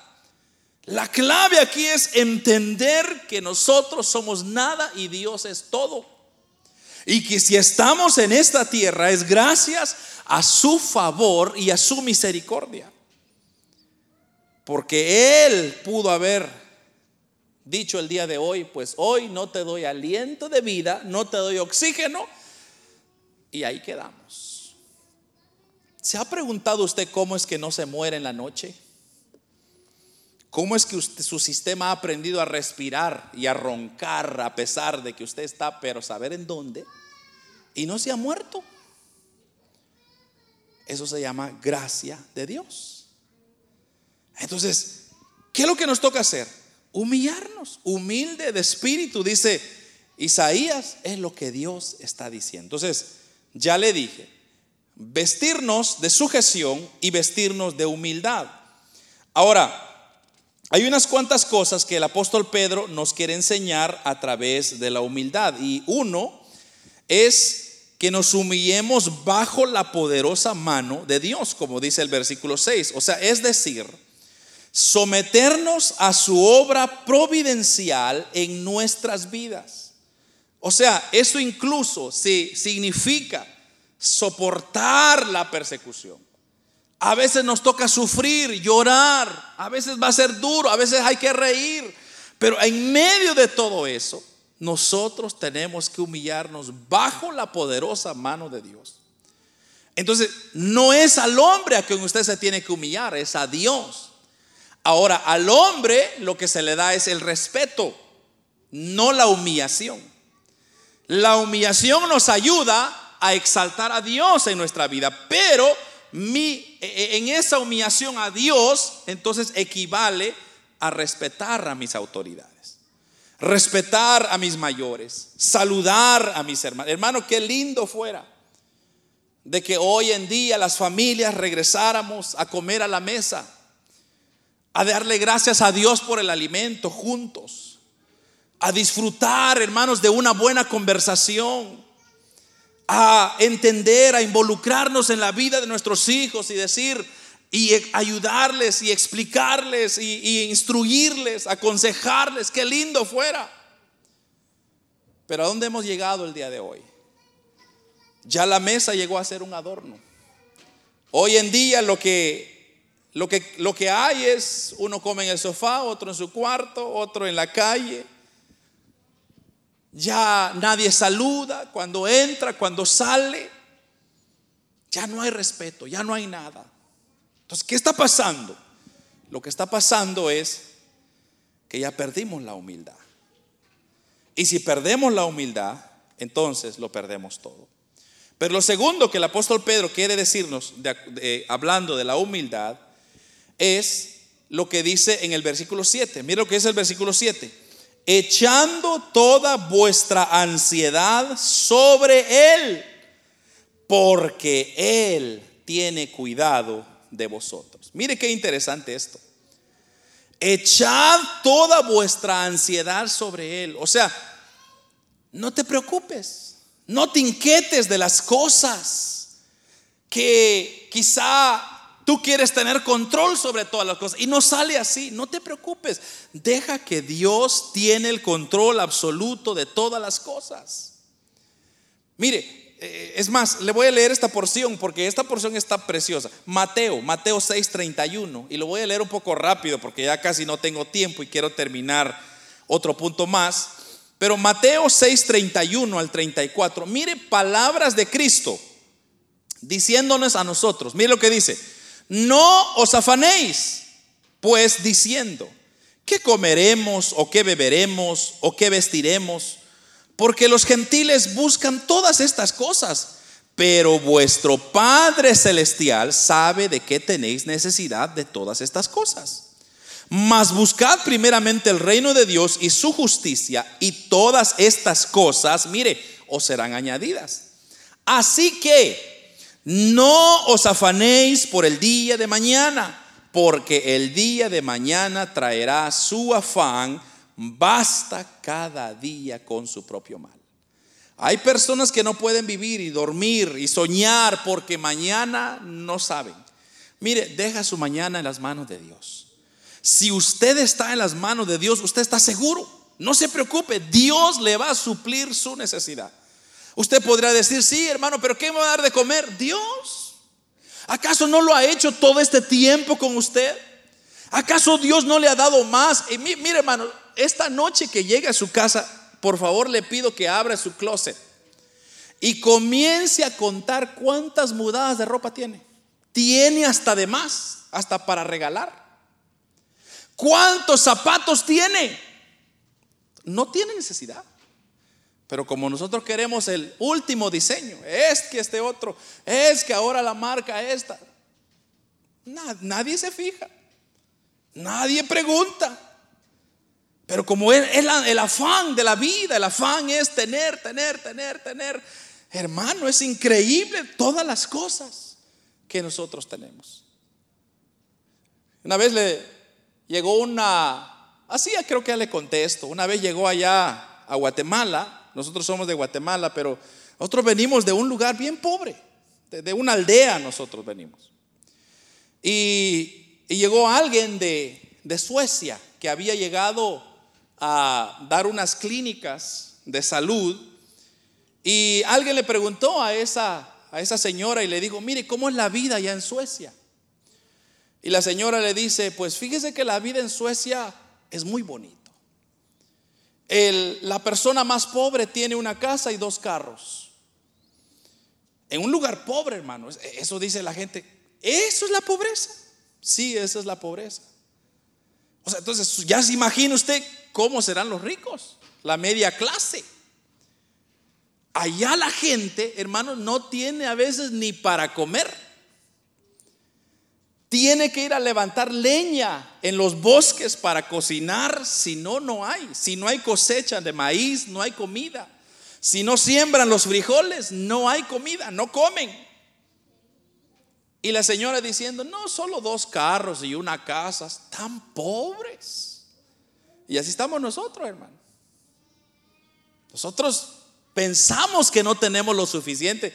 La clave aquí es entender que nosotros somos nada y Dios es todo. Y que si estamos en esta tierra es gracias a su favor y a su misericordia. Porque Él pudo haber dicho el día de hoy, pues hoy no te doy aliento de vida, no te doy oxígeno y ahí quedamos. ¿Se ha preguntado usted cómo es que no se muere en la noche? ¿Cómo es que usted, su sistema ha aprendido a respirar y a roncar a pesar de que usted está, pero saber en dónde? Y no se ha muerto. Eso se llama gracia de Dios. Entonces, ¿qué es lo que nos toca hacer? Humillarnos, humilde de espíritu, dice Isaías, es lo que Dios está diciendo. Entonces, ya le dije, vestirnos de sujeción y vestirnos de humildad. Ahora, hay unas cuantas cosas que el apóstol Pedro nos quiere enseñar a través de la humildad. Y uno es que nos humillemos bajo la poderosa mano de Dios, como dice el versículo 6. O sea, es decir, someternos a su obra providencial en nuestras vidas. O sea, eso incluso si significa soportar la persecución. A veces nos toca sufrir, llorar, a veces va a ser duro, a veces hay que reír, pero en medio de todo eso, nosotros tenemos que humillarnos bajo la poderosa mano de Dios. Entonces, no es al hombre a quien usted se tiene que humillar, es a Dios. Ahora, al hombre lo que se le da es el respeto, no la humillación. La humillación nos ayuda a exaltar a Dios en nuestra vida, pero mi, e, e, en esa humillación a Dios, entonces equivale a respetar a mis autoridades. respetar a mis mayores, saludar a mis hermanos. Hermano, qué lindo fuera de que hoy en día las familias regresáramos a comer a la mesa, a darle gracias a Dios por el alimento juntos, a disfrutar, hermanos, de una buena conversación, a entender, a involucrarnos en la vida de nuestros hijos y decir y ayudarles y explicarles y, instruirles, aconsejarles, qué lindo fuera. Pero ¿a dónde hemos llegado el día de hoy? Ya la mesa llegó a ser un adorno. Hoy en día lo que, lo que, lo que hay es uno come en el sofá, otro en su cuarto, otro en la calle ya nadie saluda cuando entra, cuando sale. Ya no hay respeto, ya no hay nada. Entonces, ¿qué está pasando? Lo que está pasando es que ya perdimos la humildad. Y si perdemos la humildad, entonces lo perdemos todo. Pero lo segundo que el apóstol Pedro quiere decirnos, hablando de la humildad, es lo que dice en el versículo 7. Mira lo que es el versículo 7 echando toda vuestra ansiedad sobre Él, porque Él tiene cuidado de vosotros. Mire qué interesante esto. Echad toda vuestra ansiedad sobre Él. O sea, no te preocupes, no te inquietes de las cosas que quizá Tú quieres tener control sobre todas las cosas y no sale así. No te preocupes. Deja que Dios tiene el control absoluto de todas las cosas. Mire, eh, es más, le voy a leer esta porción porque esta porción está preciosa. Mateo, Mateo 6:31. Y lo voy a leer un poco rápido porque ya casi no tengo tiempo y quiero terminar otro punto más. Pero Mateo 6:31 al 34. Mire palabras de Cristo diciéndonos a nosotros. Mire lo que dice. No os afanéis, pues diciendo, ¿qué comeremos o qué beberemos o qué vestiremos? Porque los gentiles buscan todas estas cosas, pero vuestro Padre Celestial sabe de qué tenéis necesidad de todas estas cosas. Mas buscad primeramente el reino de Dios y su justicia, y todas estas cosas, mire, os serán añadidas. Así que no os afanéis por el día de mañana, porque el día de mañana traerá su afán, basta cada día con su propio mal. Hay personas que no pueden vivir y dormir y soñar porque mañana no saben. Mire, deja su mañana en las manos de Dios. Si usted está en las manos de Dios, usted está seguro. No se preocupe, Dios le va a suplir su necesidad. Usted podrá decir, sí, hermano, pero ¿qué me va a dar de comer? Dios. ¿Acaso no lo ha hecho todo este tiempo con usted? ¿Acaso Dios no le ha dado más? Y mire, hermano, esta noche que llegue a su casa, por favor le pido que abra su closet y comience a contar cuántas mudadas de ropa tiene. Tiene hasta de más, hasta para regalar. ¿Cuántos zapatos tiene? No tiene necesidad. Pero como nosotros queremos el último diseño, es que este otro, es que ahora la marca esta, nadie se fija, nadie pregunta. Pero como es, el afán de la vida, el afán es tener, tener, tener, tener. Hermano, es increíble todas las cosas que nosotros tenemos. Una vez le llegó una, así creo que ya le contesto, una vez llegó allá a Guatemala nosotros somos de Guatemala, pero nosotros venimos de un lugar bien pobre, de, una aldea nosotros venimos. Y, llegó alguien de, Suecia que había llegado a dar unas clínicas de salud y alguien le preguntó a esa, a esa señora y le dijo, mire, ¿cómo es la vida allá en Suecia? Y la señora le dice, pues fíjese que la vida en Suecia es muy bonita la persona más pobre tiene una casa y dos carros. En un lugar pobre, hermano. Eso dice la gente. ¿Eso es la pobreza? Sí, esa es la pobreza. O sea, entonces ya se imagina usted cómo serán los ricos, la media clase. Allá la gente, hermano, no tiene a veces ni para comer. Tiene que ir a levantar leña en los bosques para cocinar, si no, no hay. Si no hay cosecha de maíz, no hay comida. Si no siembran los frijoles, no hay comida, no comen. Y la señora diciendo, no, solo dos carros y una casa, tan pobres. Y así estamos nosotros, hermano. Nosotros pensamos que no tenemos lo suficiente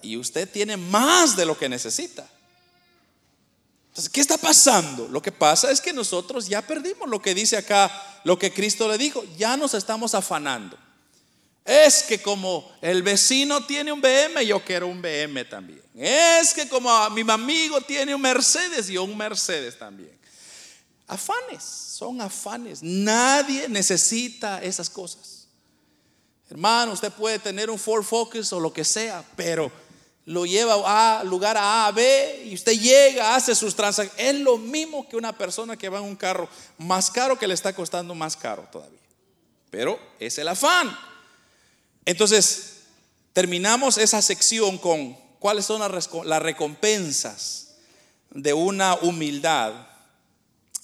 y usted tiene más de lo que necesita. Entonces, ¿qué está pasando? Lo que pasa es que nosotros ya perdimos lo que dice acá, lo que Cristo le dijo, ya nos estamos afanando. Es que como el vecino tiene un BM, yo quiero un BM también. Es que como mi amigo tiene un Mercedes, yo un Mercedes también. Afanes, son afanes. Nadie necesita esas cosas. Hermano, usted puede tener un Ford Focus o lo que sea, pero lo lleva a lugar A, a B y usted llega, hace sus transacciones. Es lo mismo que una persona que va en un carro más caro que le está costando más caro todavía. Pero es el afán. Entonces, terminamos esa sección con cuáles son las recompensas de una humildad.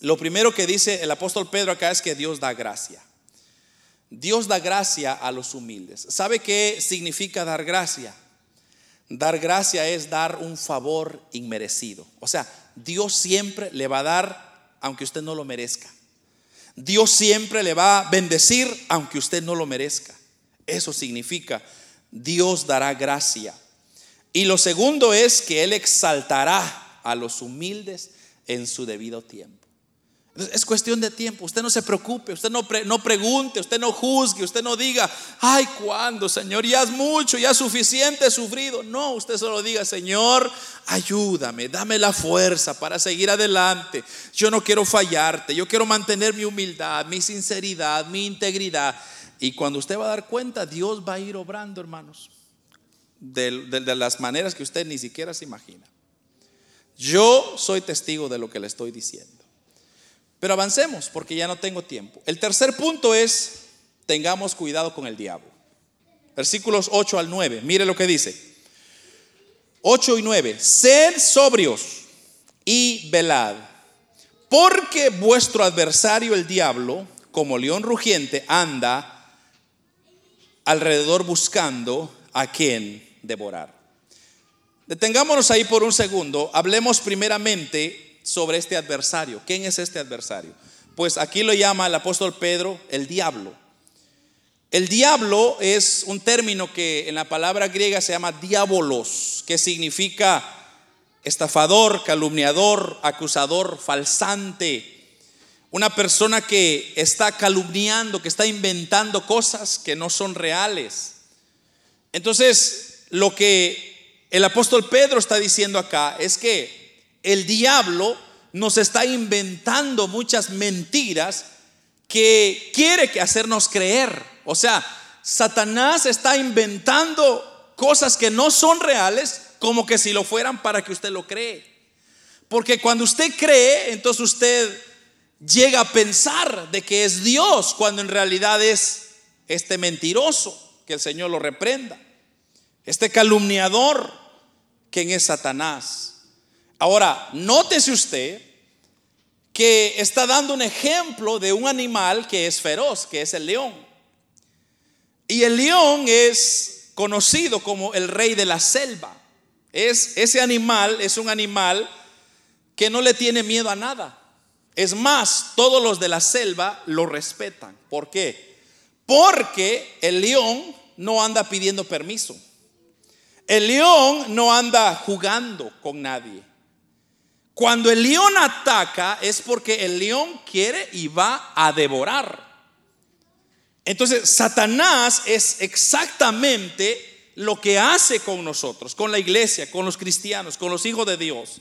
Lo primero que dice el apóstol Pedro acá es que Dios da gracia. Dios da gracia a los humildes. ¿Sabe qué significa dar gracia? Dar gracia es dar un favor inmerecido. O sea, Dios siempre le va a dar aunque usted no lo merezca. Dios siempre le va a bendecir aunque usted no lo merezca. Eso significa Dios dará gracia. Y lo segundo es que Él exaltará a los humildes en su debido tiempo. Es cuestión de tiempo. Usted no se preocupe, usted no, no pregunte, usted no juzgue, usted no diga, ay, ¿cuándo, Señor? Ya es mucho, ya es suficiente sufrido. No, usted solo diga, Señor, ayúdame, dame la fuerza para seguir adelante. Yo no quiero fallarte, yo quiero mantener mi humildad, mi sinceridad, mi integridad. Y cuando usted va a dar cuenta, Dios va a ir obrando, hermanos, de las maneras que usted ni siquiera se imagina. Yo soy testigo de lo que le estoy diciendo. Pero avancemos porque ya no tengo tiempo. El tercer punto es, tengamos cuidado con el diablo. Versículos 8 al 9, mire lo que dice. 8 y 9, sed sobrios y velad, porque vuestro adversario el diablo, como león rugiente, anda alrededor buscando a quien devorar. Detengámonos ahí por un segundo, hablemos primeramente sobre este adversario. ¿Quién es este adversario? Pues aquí lo llama el apóstol Pedro el diablo. El diablo es un término que en la palabra griega se llama diabolos, que significa estafador, calumniador, acusador, falsante. Una persona que está calumniando, que está inventando cosas que no son reales. Entonces, lo que el apóstol Pedro está diciendo acá es que el diablo nos está inventando muchas mentiras que quiere que hacernos creer. O sea, Satanás está inventando cosas que no son reales como que si lo fueran para que usted lo cree. Porque cuando usted cree, entonces usted llega a pensar de que es Dios cuando en realidad es este mentiroso, que el Señor lo reprenda. Este calumniador, quien es Satanás. Ahora, nótese usted que está dando un ejemplo de un animal que es feroz, que es el león. Y el león es conocido como el rey de la selva. Es ese animal es un animal que no le tiene miedo a nada. Es más, todos los de la selva lo respetan. ¿Por qué? Porque el león no anda pidiendo permiso. El león no anda jugando con nadie. Cuando el león ataca es porque el león quiere y va a devorar. Entonces, Satanás es exactamente lo que hace con nosotros, con la iglesia, con los cristianos, con los hijos de Dios.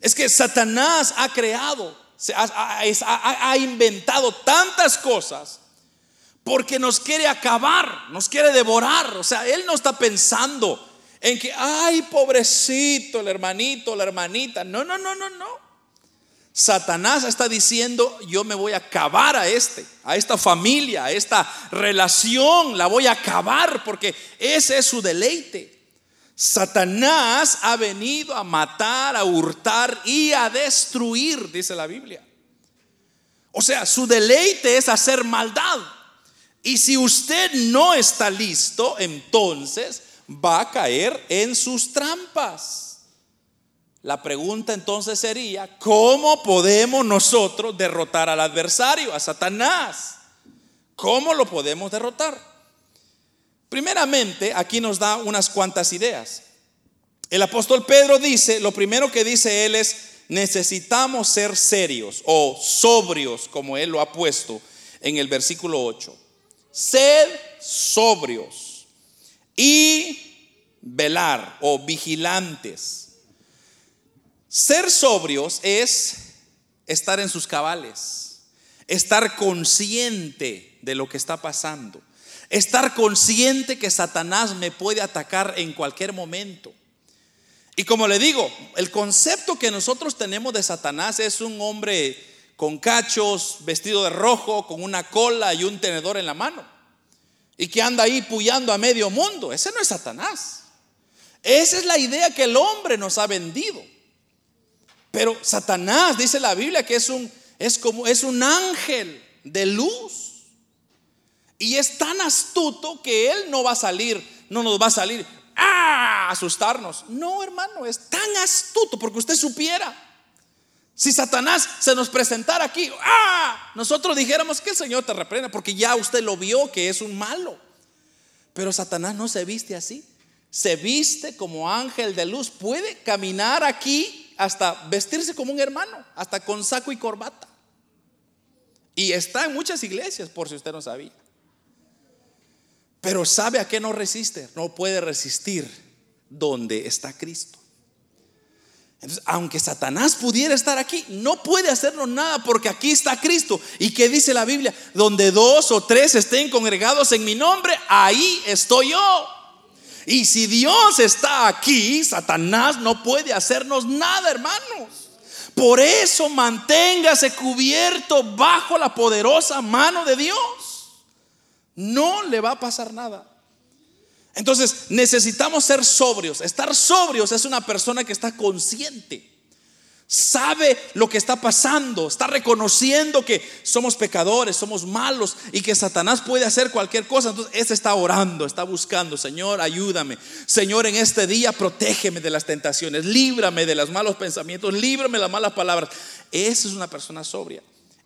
Es que Satanás ha creado, ha, inventado tantas cosas porque nos quiere acabar, nos quiere devorar. O sea, Él no está pensando en que, ay, pobrecito, el hermanito, la hermanita. No, no, no, no, no. Satanás está diciendo, yo me voy a acabar a este, a esta familia, a esta relación, la voy a acabar porque ese es su deleite. Satanás ha venido a matar, a hurtar y a destruir, dice la Biblia. O sea, su deleite es hacer maldad. Y si usted no está listo, entonces va a caer en sus trampas. La pregunta entonces sería, ¿cómo podemos nosotros derrotar al adversario, a Satanás? ¿Cómo lo podemos derrotar? Primeramente, aquí nos da unas cuantas ideas. El apóstol Pedro dice, lo primero que dice él es, necesitamos ser serios o sobrios, como él lo ha puesto en el versículo 8. Sed sobrios y velar o vigilantes. Ser sobrios es estar en sus cabales, estar consciente de lo que está pasando. Estar consciente que Satanás me puede atacar en cualquier momento. Y como le digo, el concepto que nosotros tenemos de Satanás es un hombre con cachos, vestido de rojo, con una cola y un tenedor en la mano. Y que anda ahí puyando a medio mundo. Ese no es Satanás. Esa es la idea que el hombre nos ha vendido. Pero Satanás, dice la Biblia, que es un, es como, es un ángel de luz. Y es tan astuto que Él no va a salir, no nos va a salir a asustarnos. No, hermano, es tan astuto porque usted supiera. Si Satanás se nos presentara aquí, ¡ah! nosotros dijéramos que el Señor te reprenda porque ya usted lo vio que es un malo. Pero Satanás no se viste así. Se viste como ángel de luz. Puede caminar aquí hasta vestirse como un hermano, hasta con saco y corbata. Y está en muchas iglesias, por si usted no sabía. Pero ¿sabe a qué no resiste? No puede resistir donde está Cristo. Aunque Satanás pudiera estar aquí, no puede hacernos nada porque aquí está Cristo. ¿Y qué dice la Biblia? Donde dos o tres estén congregados en mi nombre, ahí estoy yo. Y si Dios está aquí, Satanás no puede hacernos nada, hermanos. Por eso manténgase cubierto bajo la poderosa mano de Dios no le va a pasar nada. Entonces necesitamos ser sobrios. Estar sobrios es una persona que está consciente. Sabe lo que está pasando, está reconociendo que somos pecadores, somos malos y que Satanás puede hacer cualquier cosa. Entonces, ese está orando, está buscando, Señor, ayúdame. Señor, en este día protégeme de las tentaciones, líbrame de los malos pensamientos, líbrame de las malas palabras. Esa es una persona sobria.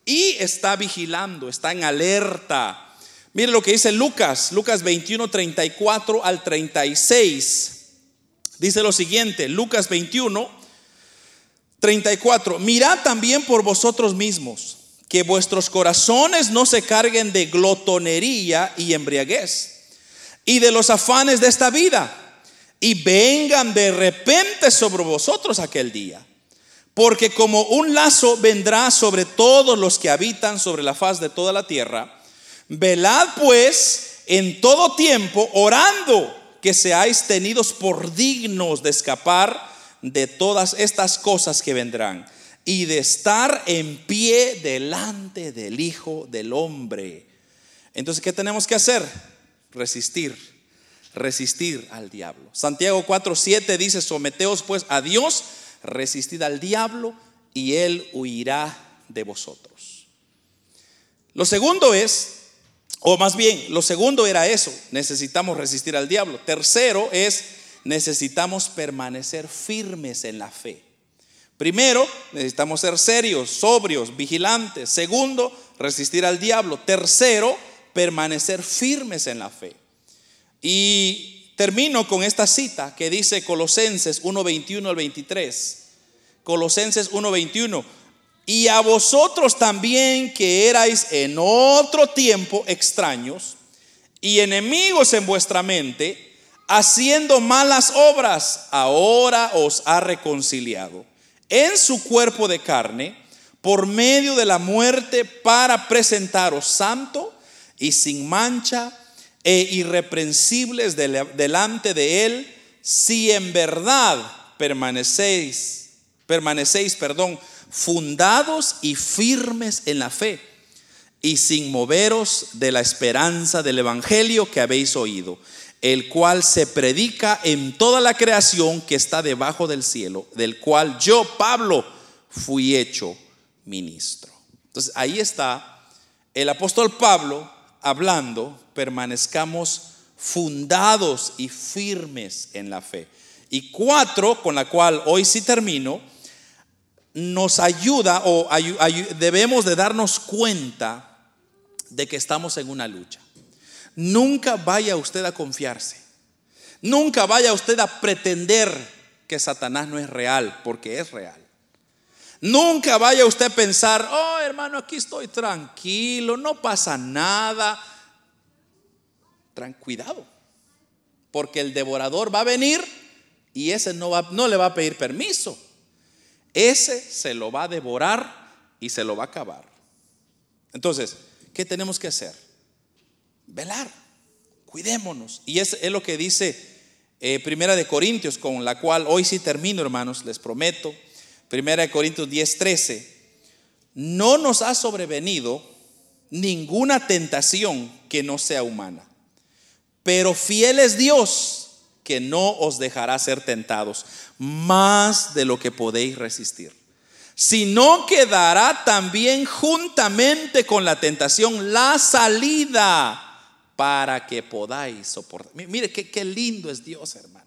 Y está vigilando, está en alerta Mire lo que dice Lucas, Lucas 21, 34 al 36. Dice lo siguiente, Lucas 21, 34. Mirad también por vosotros mismos, que vuestros corazones no se carguen de glotonería y embriaguez, y de los afanes de esta vida, y vengan de repente sobre vosotros aquel día. Porque como un lazo vendrá sobre todos los que habitan sobre la faz de toda la tierra, Velad pues en todo tiempo orando que seáis tenidos por dignos de escapar de todas estas cosas que vendrán y de estar en pie delante del Hijo del Hombre. Entonces, ¿qué tenemos que hacer? Resistir, resistir al diablo. Santiago 4:7 dice, someteos pues a Dios, resistid al diablo y él huirá de vosotros. Lo segundo es o más bien, lo segundo era eso, necesitamos resistir al diablo. Tercero es, necesitamos permanecer firmes en la fe. Primero, necesitamos ser serios, sobrios, vigilantes. Segundo, resistir al diablo. Tercero, permanecer firmes en la fe. Y termino con esta cita que dice Colosenses 1:21 al 23. Colosenses 1:21 y a vosotros también que erais en otro tiempo extraños y enemigos en vuestra mente, haciendo malas obras, ahora os ha reconciliado en su cuerpo de carne por medio de la muerte para presentaros santo y sin mancha e irreprensibles delante de él, si en verdad permanecéis, permanecéis, perdón, fundados y firmes en la fe y sin moveros de la esperanza del Evangelio que habéis oído, el cual se predica en toda la creación que está debajo del cielo, del cual yo, Pablo, fui hecho ministro. Entonces ahí está el apóstol Pablo hablando, permanezcamos fundados y firmes en la fe. Y cuatro, con la cual hoy sí termino, nos ayuda o debemos de darnos cuenta de que estamos en una lucha. Nunca vaya usted a confiarse. Nunca vaya usted a pretender que Satanás no es real, porque es real. Nunca vaya usted a pensar, oh hermano, aquí estoy tranquilo, no pasa nada. Tranquilidad, porque el devorador va a venir y ese no, va, no le va a pedir permiso. Ese se lo va a devorar y se lo va a acabar. Entonces, ¿qué tenemos que hacer? Velar, cuidémonos. Y es, es lo que dice eh, Primera de Corintios, con la cual hoy sí termino, hermanos, les prometo. Primera de Corintios 10, 13. No nos ha sobrevenido ninguna tentación que no sea humana. Pero fiel es Dios que no os dejará ser tentados más de lo que podéis resistir, sino que dará también juntamente con la tentación la salida para que podáis soportar. Mire qué, qué lindo es Dios, hermano.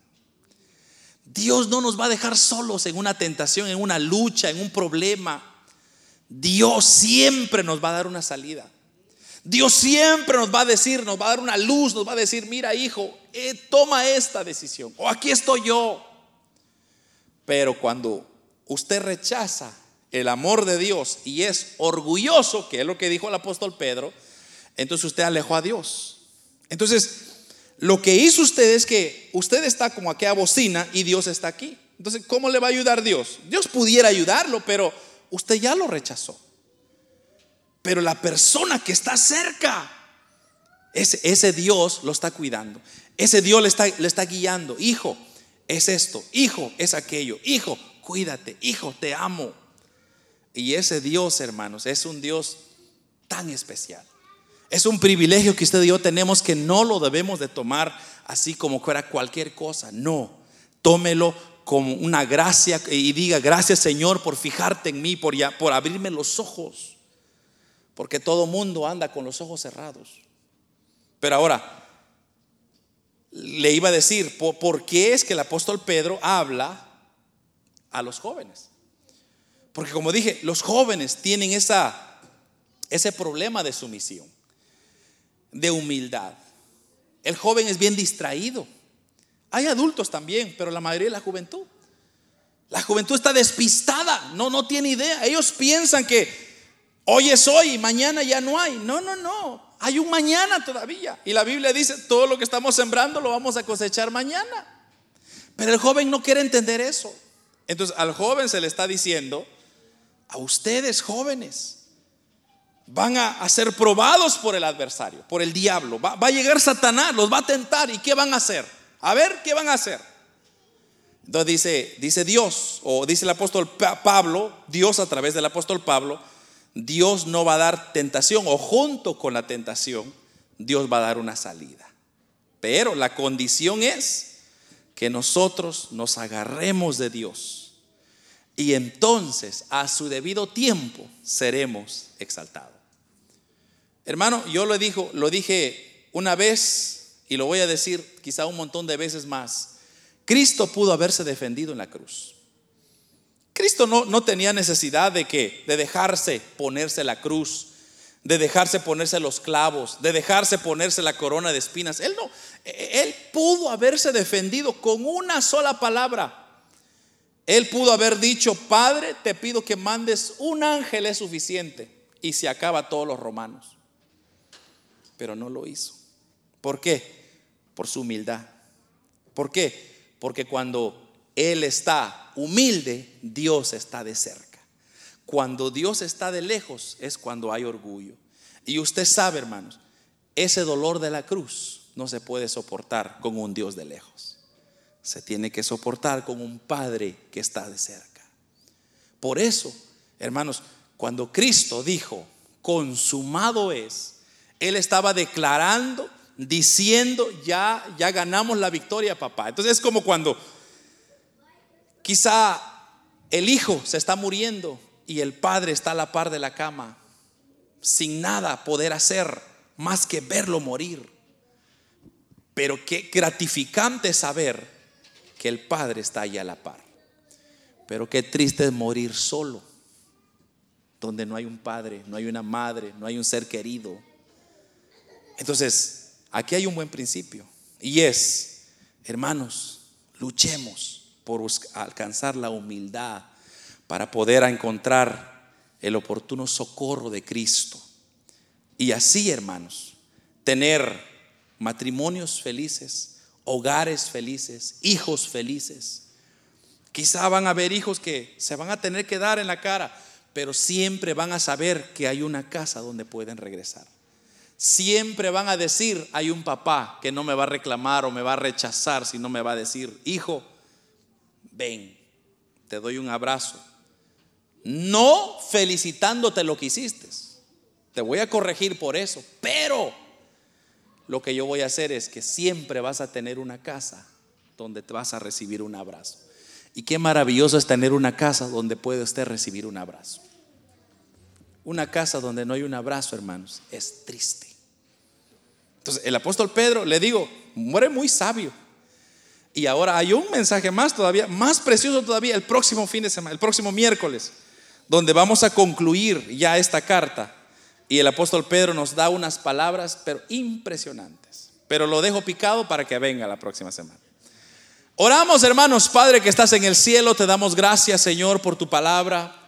Dios no nos va a dejar solos en una tentación, en una lucha, en un problema. Dios siempre nos va a dar una salida. Dios siempre nos va a decir, nos va a dar una luz, nos va a decir, mira hijo, eh, toma esta decisión. O aquí estoy yo. Pero cuando usted rechaza el amor de Dios y es orgulloso, que es lo que dijo el apóstol Pedro, entonces usted alejó a Dios. Entonces, lo que hizo usted es que usted está como aquella bocina y Dios está aquí. Entonces, ¿cómo le va a ayudar Dios? Dios pudiera ayudarlo, pero usted ya lo rechazó. Pero la persona que está cerca, ese, ese Dios lo está cuidando. Ese Dios le está, le está guiando. Hijo, es esto. Hijo, es aquello. Hijo, cuídate. Hijo, te amo. Y ese Dios, hermanos, es un Dios tan especial. Es un privilegio que usted y yo tenemos que no lo debemos de tomar así como fuera cualquier cosa. No, tómelo como una gracia y diga gracias Señor por fijarte en mí, por, por abrirme los ojos. Porque todo mundo anda con los ojos cerrados. Pero ahora, le iba a decir, ¿por, qué es que el apóstol Pedro habla a los jóvenes? Porque como dije, los jóvenes tienen esa, ese problema de sumisión, de humildad. El joven es bien distraído. Hay adultos también, pero la mayoría de la juventud. La juventud está despistada, no, no tiene idea. Ellos piensan que Hoy es hoy mañana ya no hay. No, no, no. Hay un mañana todavía. Y la Biblia dice, todo lo que estamos sembrando lo vamos a cosechar mañana. Pero el joven no quiere entender eso. Entonces al joven se le está diciendo, a ustedes jóvenes, van a, ser probados por el adversario, por el diablo. Va, va, a llegar Satanás, los va a tentar. ¿Y qué van a hacer? A ver, ¿qué van a hacer? Entonces dice, dice Dios, o dice el apóstol Pablo, Dios a través del apóstol Pablo, Dios no va a dar tentación o junto con la tentación, Dios va a dar una salida. Pero la condición es que nosotros nos agarremos de Dios y entonces a su debido tiempo seremos exaltados. Hermano, yo lo dijo, lo dije una vez y lo voy a decir quizá un montón de veces más. Cristo pudo haberse defendido en la cruz. Cristo no, no tenía necesidad de que, de dejarse ponerse la cruz, de dejarse ponerse los clavos, de dejarse ponerse la corona de espinas. Él no, él pudo haberse defendido con una sola palabra. Él pudo haber dicho, Padre, te pido que mandes un ángel es suficiente y se acaba todos los romanos. Pero no lo hizo. ¿Por qué? Por su humildad. ¿Por qué? Porque cuando él está humilde, Dios está de cerca. Cuando Dios está de lejos es cuando hay orgullo. Y usted sabe, hermanos, ese dolor de la cruz no se puede soportar con un Dios de lejos. Se tiene que soportar con un Padre que está de cerca. Por eso, hermanos, cuando Cristo dijo, consumado es, Él estaba declarando diciendo, ya, ya ganamos la victoria, papá. Entonces es como cuando quizá el hijo se está muriendo y el padre está a la par de la cama, sin nada poder hacer más que verlo morir. Pero qué gratificante saber que el padre está ahí a la par. Pero qué triste es morir solo, donde no hay un padre, no hay una madre, no hay un ser querido. Entonces, aquí hay un buen principio. Y es, hermanos, luchemos por alcanzar la humildad para poder encontrar el oportuno socorro de Cristo. Y así, hermanos, tener matrimonios felices, hogares felices, hijos felices. Quizá van a haber hijos que se van a tener que dar en la cara, pero siempre van a saber que hay una casa donde pueden regresar. Siempre van a decir, hay un papá que no me va a reclamar o me va a rechazar, sino me va a decir, hijo, ven, te doy un abrazo. No felicitándote lo que hiciste. Te voy a corregir por eso, pero lo que yo voy a hacer es que siempre vas a tener una casa donde te vas a recibir un abrazo. Y qué maravilloso es tener una casa donde puede usted recibir un abrazo. Una casa donde no hay un abrazo, hermanos, es triste. Entonces, el apóstol Pedro, le digo, muere muy sabio. Y ahora hay un mensaje más todavía, más precioso todavía, el próximo fin de semana, el próximo miércoles, donde vamos a concluir ya esta carta. Y el apóstol Pedro nos da unas palabras, pero impresionantes. Pero lo dejo picado para que venga la próxima semana. Oramos, hermanos, Padre que estás en el cielo, te damos gracias, Señor, por tu palabra.